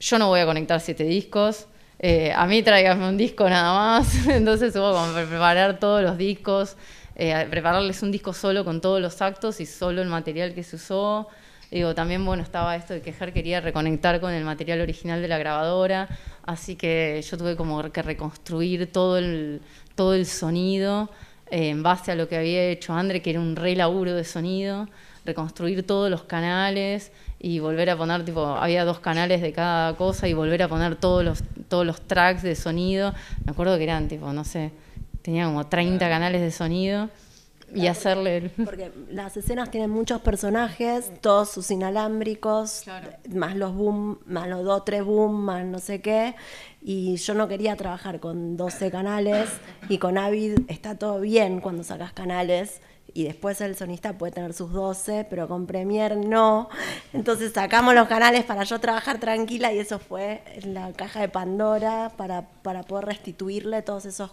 yo no voy a conectar siete discos. eh, a mí tráigame un disco nada más. Entonces hubo como preparar todos los discos, eh, prepararles un disco solo con todos los actos y solo el material que se usó. Digo, también bueno, estaba esto de que Ger quería reconectar con el material original de la grabadora, así que yo tuve como que reconstruir todo el, todo el sonido eh, en base a lo que había hecho Andre, que era un re laburo de sonido, reconstruir todos los canales y volver a poner, tipo, había dos canales de cada cosa y volver a poner todos los, todos los tracks de sonido. Me acuerdo que eran, tipo, no sé, tenía como 30 canales de sonido y hacerle el... Porque las escenas tienen muchos personajes, todos sus inalámbricos, más los boom, más los dos, tres boom, más no sé qué. Y yo no quería trabajar con 12 canales y con Avid está todo bien cuando sacas canales y después el sonista puede tener sus 12, pero con Premiere no. Entonces sacamos los canales para yo trabajar tranquila y eso fue la caja de Pandora para, para poder restituirle todos esos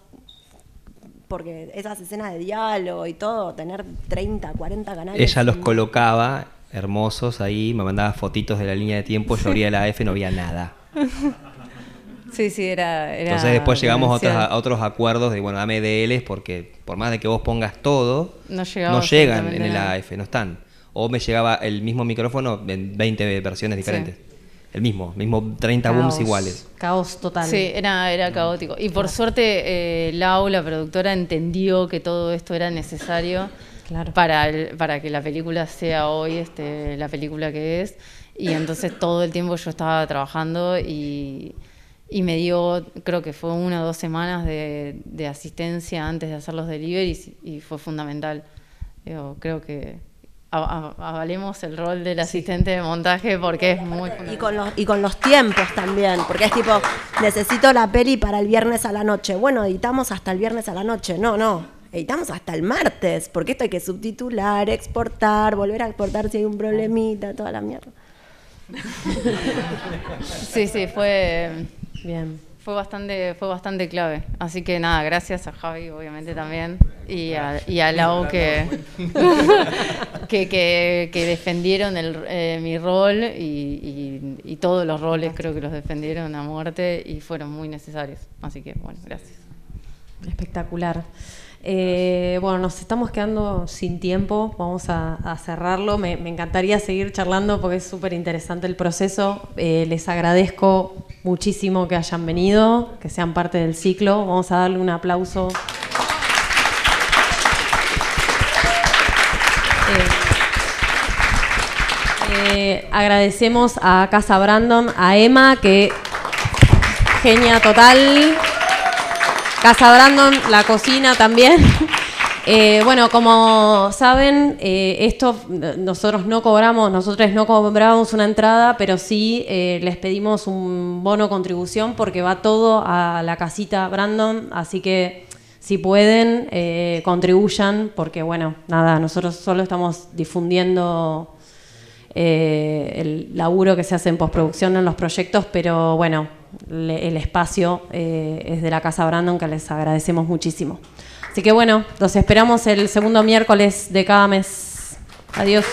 porque esas escenas de diálogo y todo, tener 30, 40 canales. Ella los no. colocaba hermosos ahí, me mandaba fotitos de la línea de tiempo, yo abría la F, no había nada. Sí, sí, era... era Entonces después llegamos a otros, a otros acuerdos de, bueno, dame DLs porque por más de que vos pongas todo, No llegan en el. AF, no están. O me llegaba el mismo micrófono en 20 versiones diferentes. El mismo, mismo 30 booms Caos. iguales. Caos total. Sí, era, era caótico. Y por suerte, eh, Lau, la productora, entendió que todo esto era necesario para, el- para que la película sea hoy este, la película que es. Y entonces todo el tiempo yo estaba trabajando y, y me dio, creo que fue una o dos semanas de, de asistencia antes de hacer los deliveries y fue fundamental. Digo, creo que avalemos el rol del asistente de montaje porque es muy fundamental. Y con, los, y con los tiempos también, porque es tipo, necesito la peli para el viernes a la noche. Bueno, editamos hasta el viernes a la noche. No, no, editamos hasta el martes, porque esto hay que subtitular, exportar, volver a exportar si hay un problemita, toda la mierda. Sí, sí, fue bien. Fue bastante, fue bastante clave. Así que nada, gracias a Javi, obviamente también. Y a, y a Lau que, que, que, que defendieron el, eh, mi rol y, y- y todos los roles creo que los defendieron a muerte y fueron muy necesarios. Así que bueno, gracias. Espectacular. Eh, bueno, nos estamos quedando sin tiempo, vamos a, cerrarlo. Me, me encantaría seguir charlando porque es súper interesante el proceso. Eh, les agradezco muchísimo que hayan venido, que sean parte del ciclo. Vamos a darle un aplauso. Eh, eh, agradecemos a Casa Brandon, a Emma, que genia total. Casa Brandon, la cocina también. Eh, bueno, como saben, eh, esto nosotros no cobramos, nosotros no cobramos una entrada, pero sí eh, les pedimos un bono contribución porque va todo a la casita Brandon, así que si pueden, contribuyan, porque bueno, nada, nosotros solo estamos difundiendo el laburo que se hace en postproducción en los proyectos, pero bueno, le- el espacio eh, es de la Casa Brandon, que les agradecemos muchísimo. Así que bueno, los esperamos el segundo miércoles de cada mes. Adiós.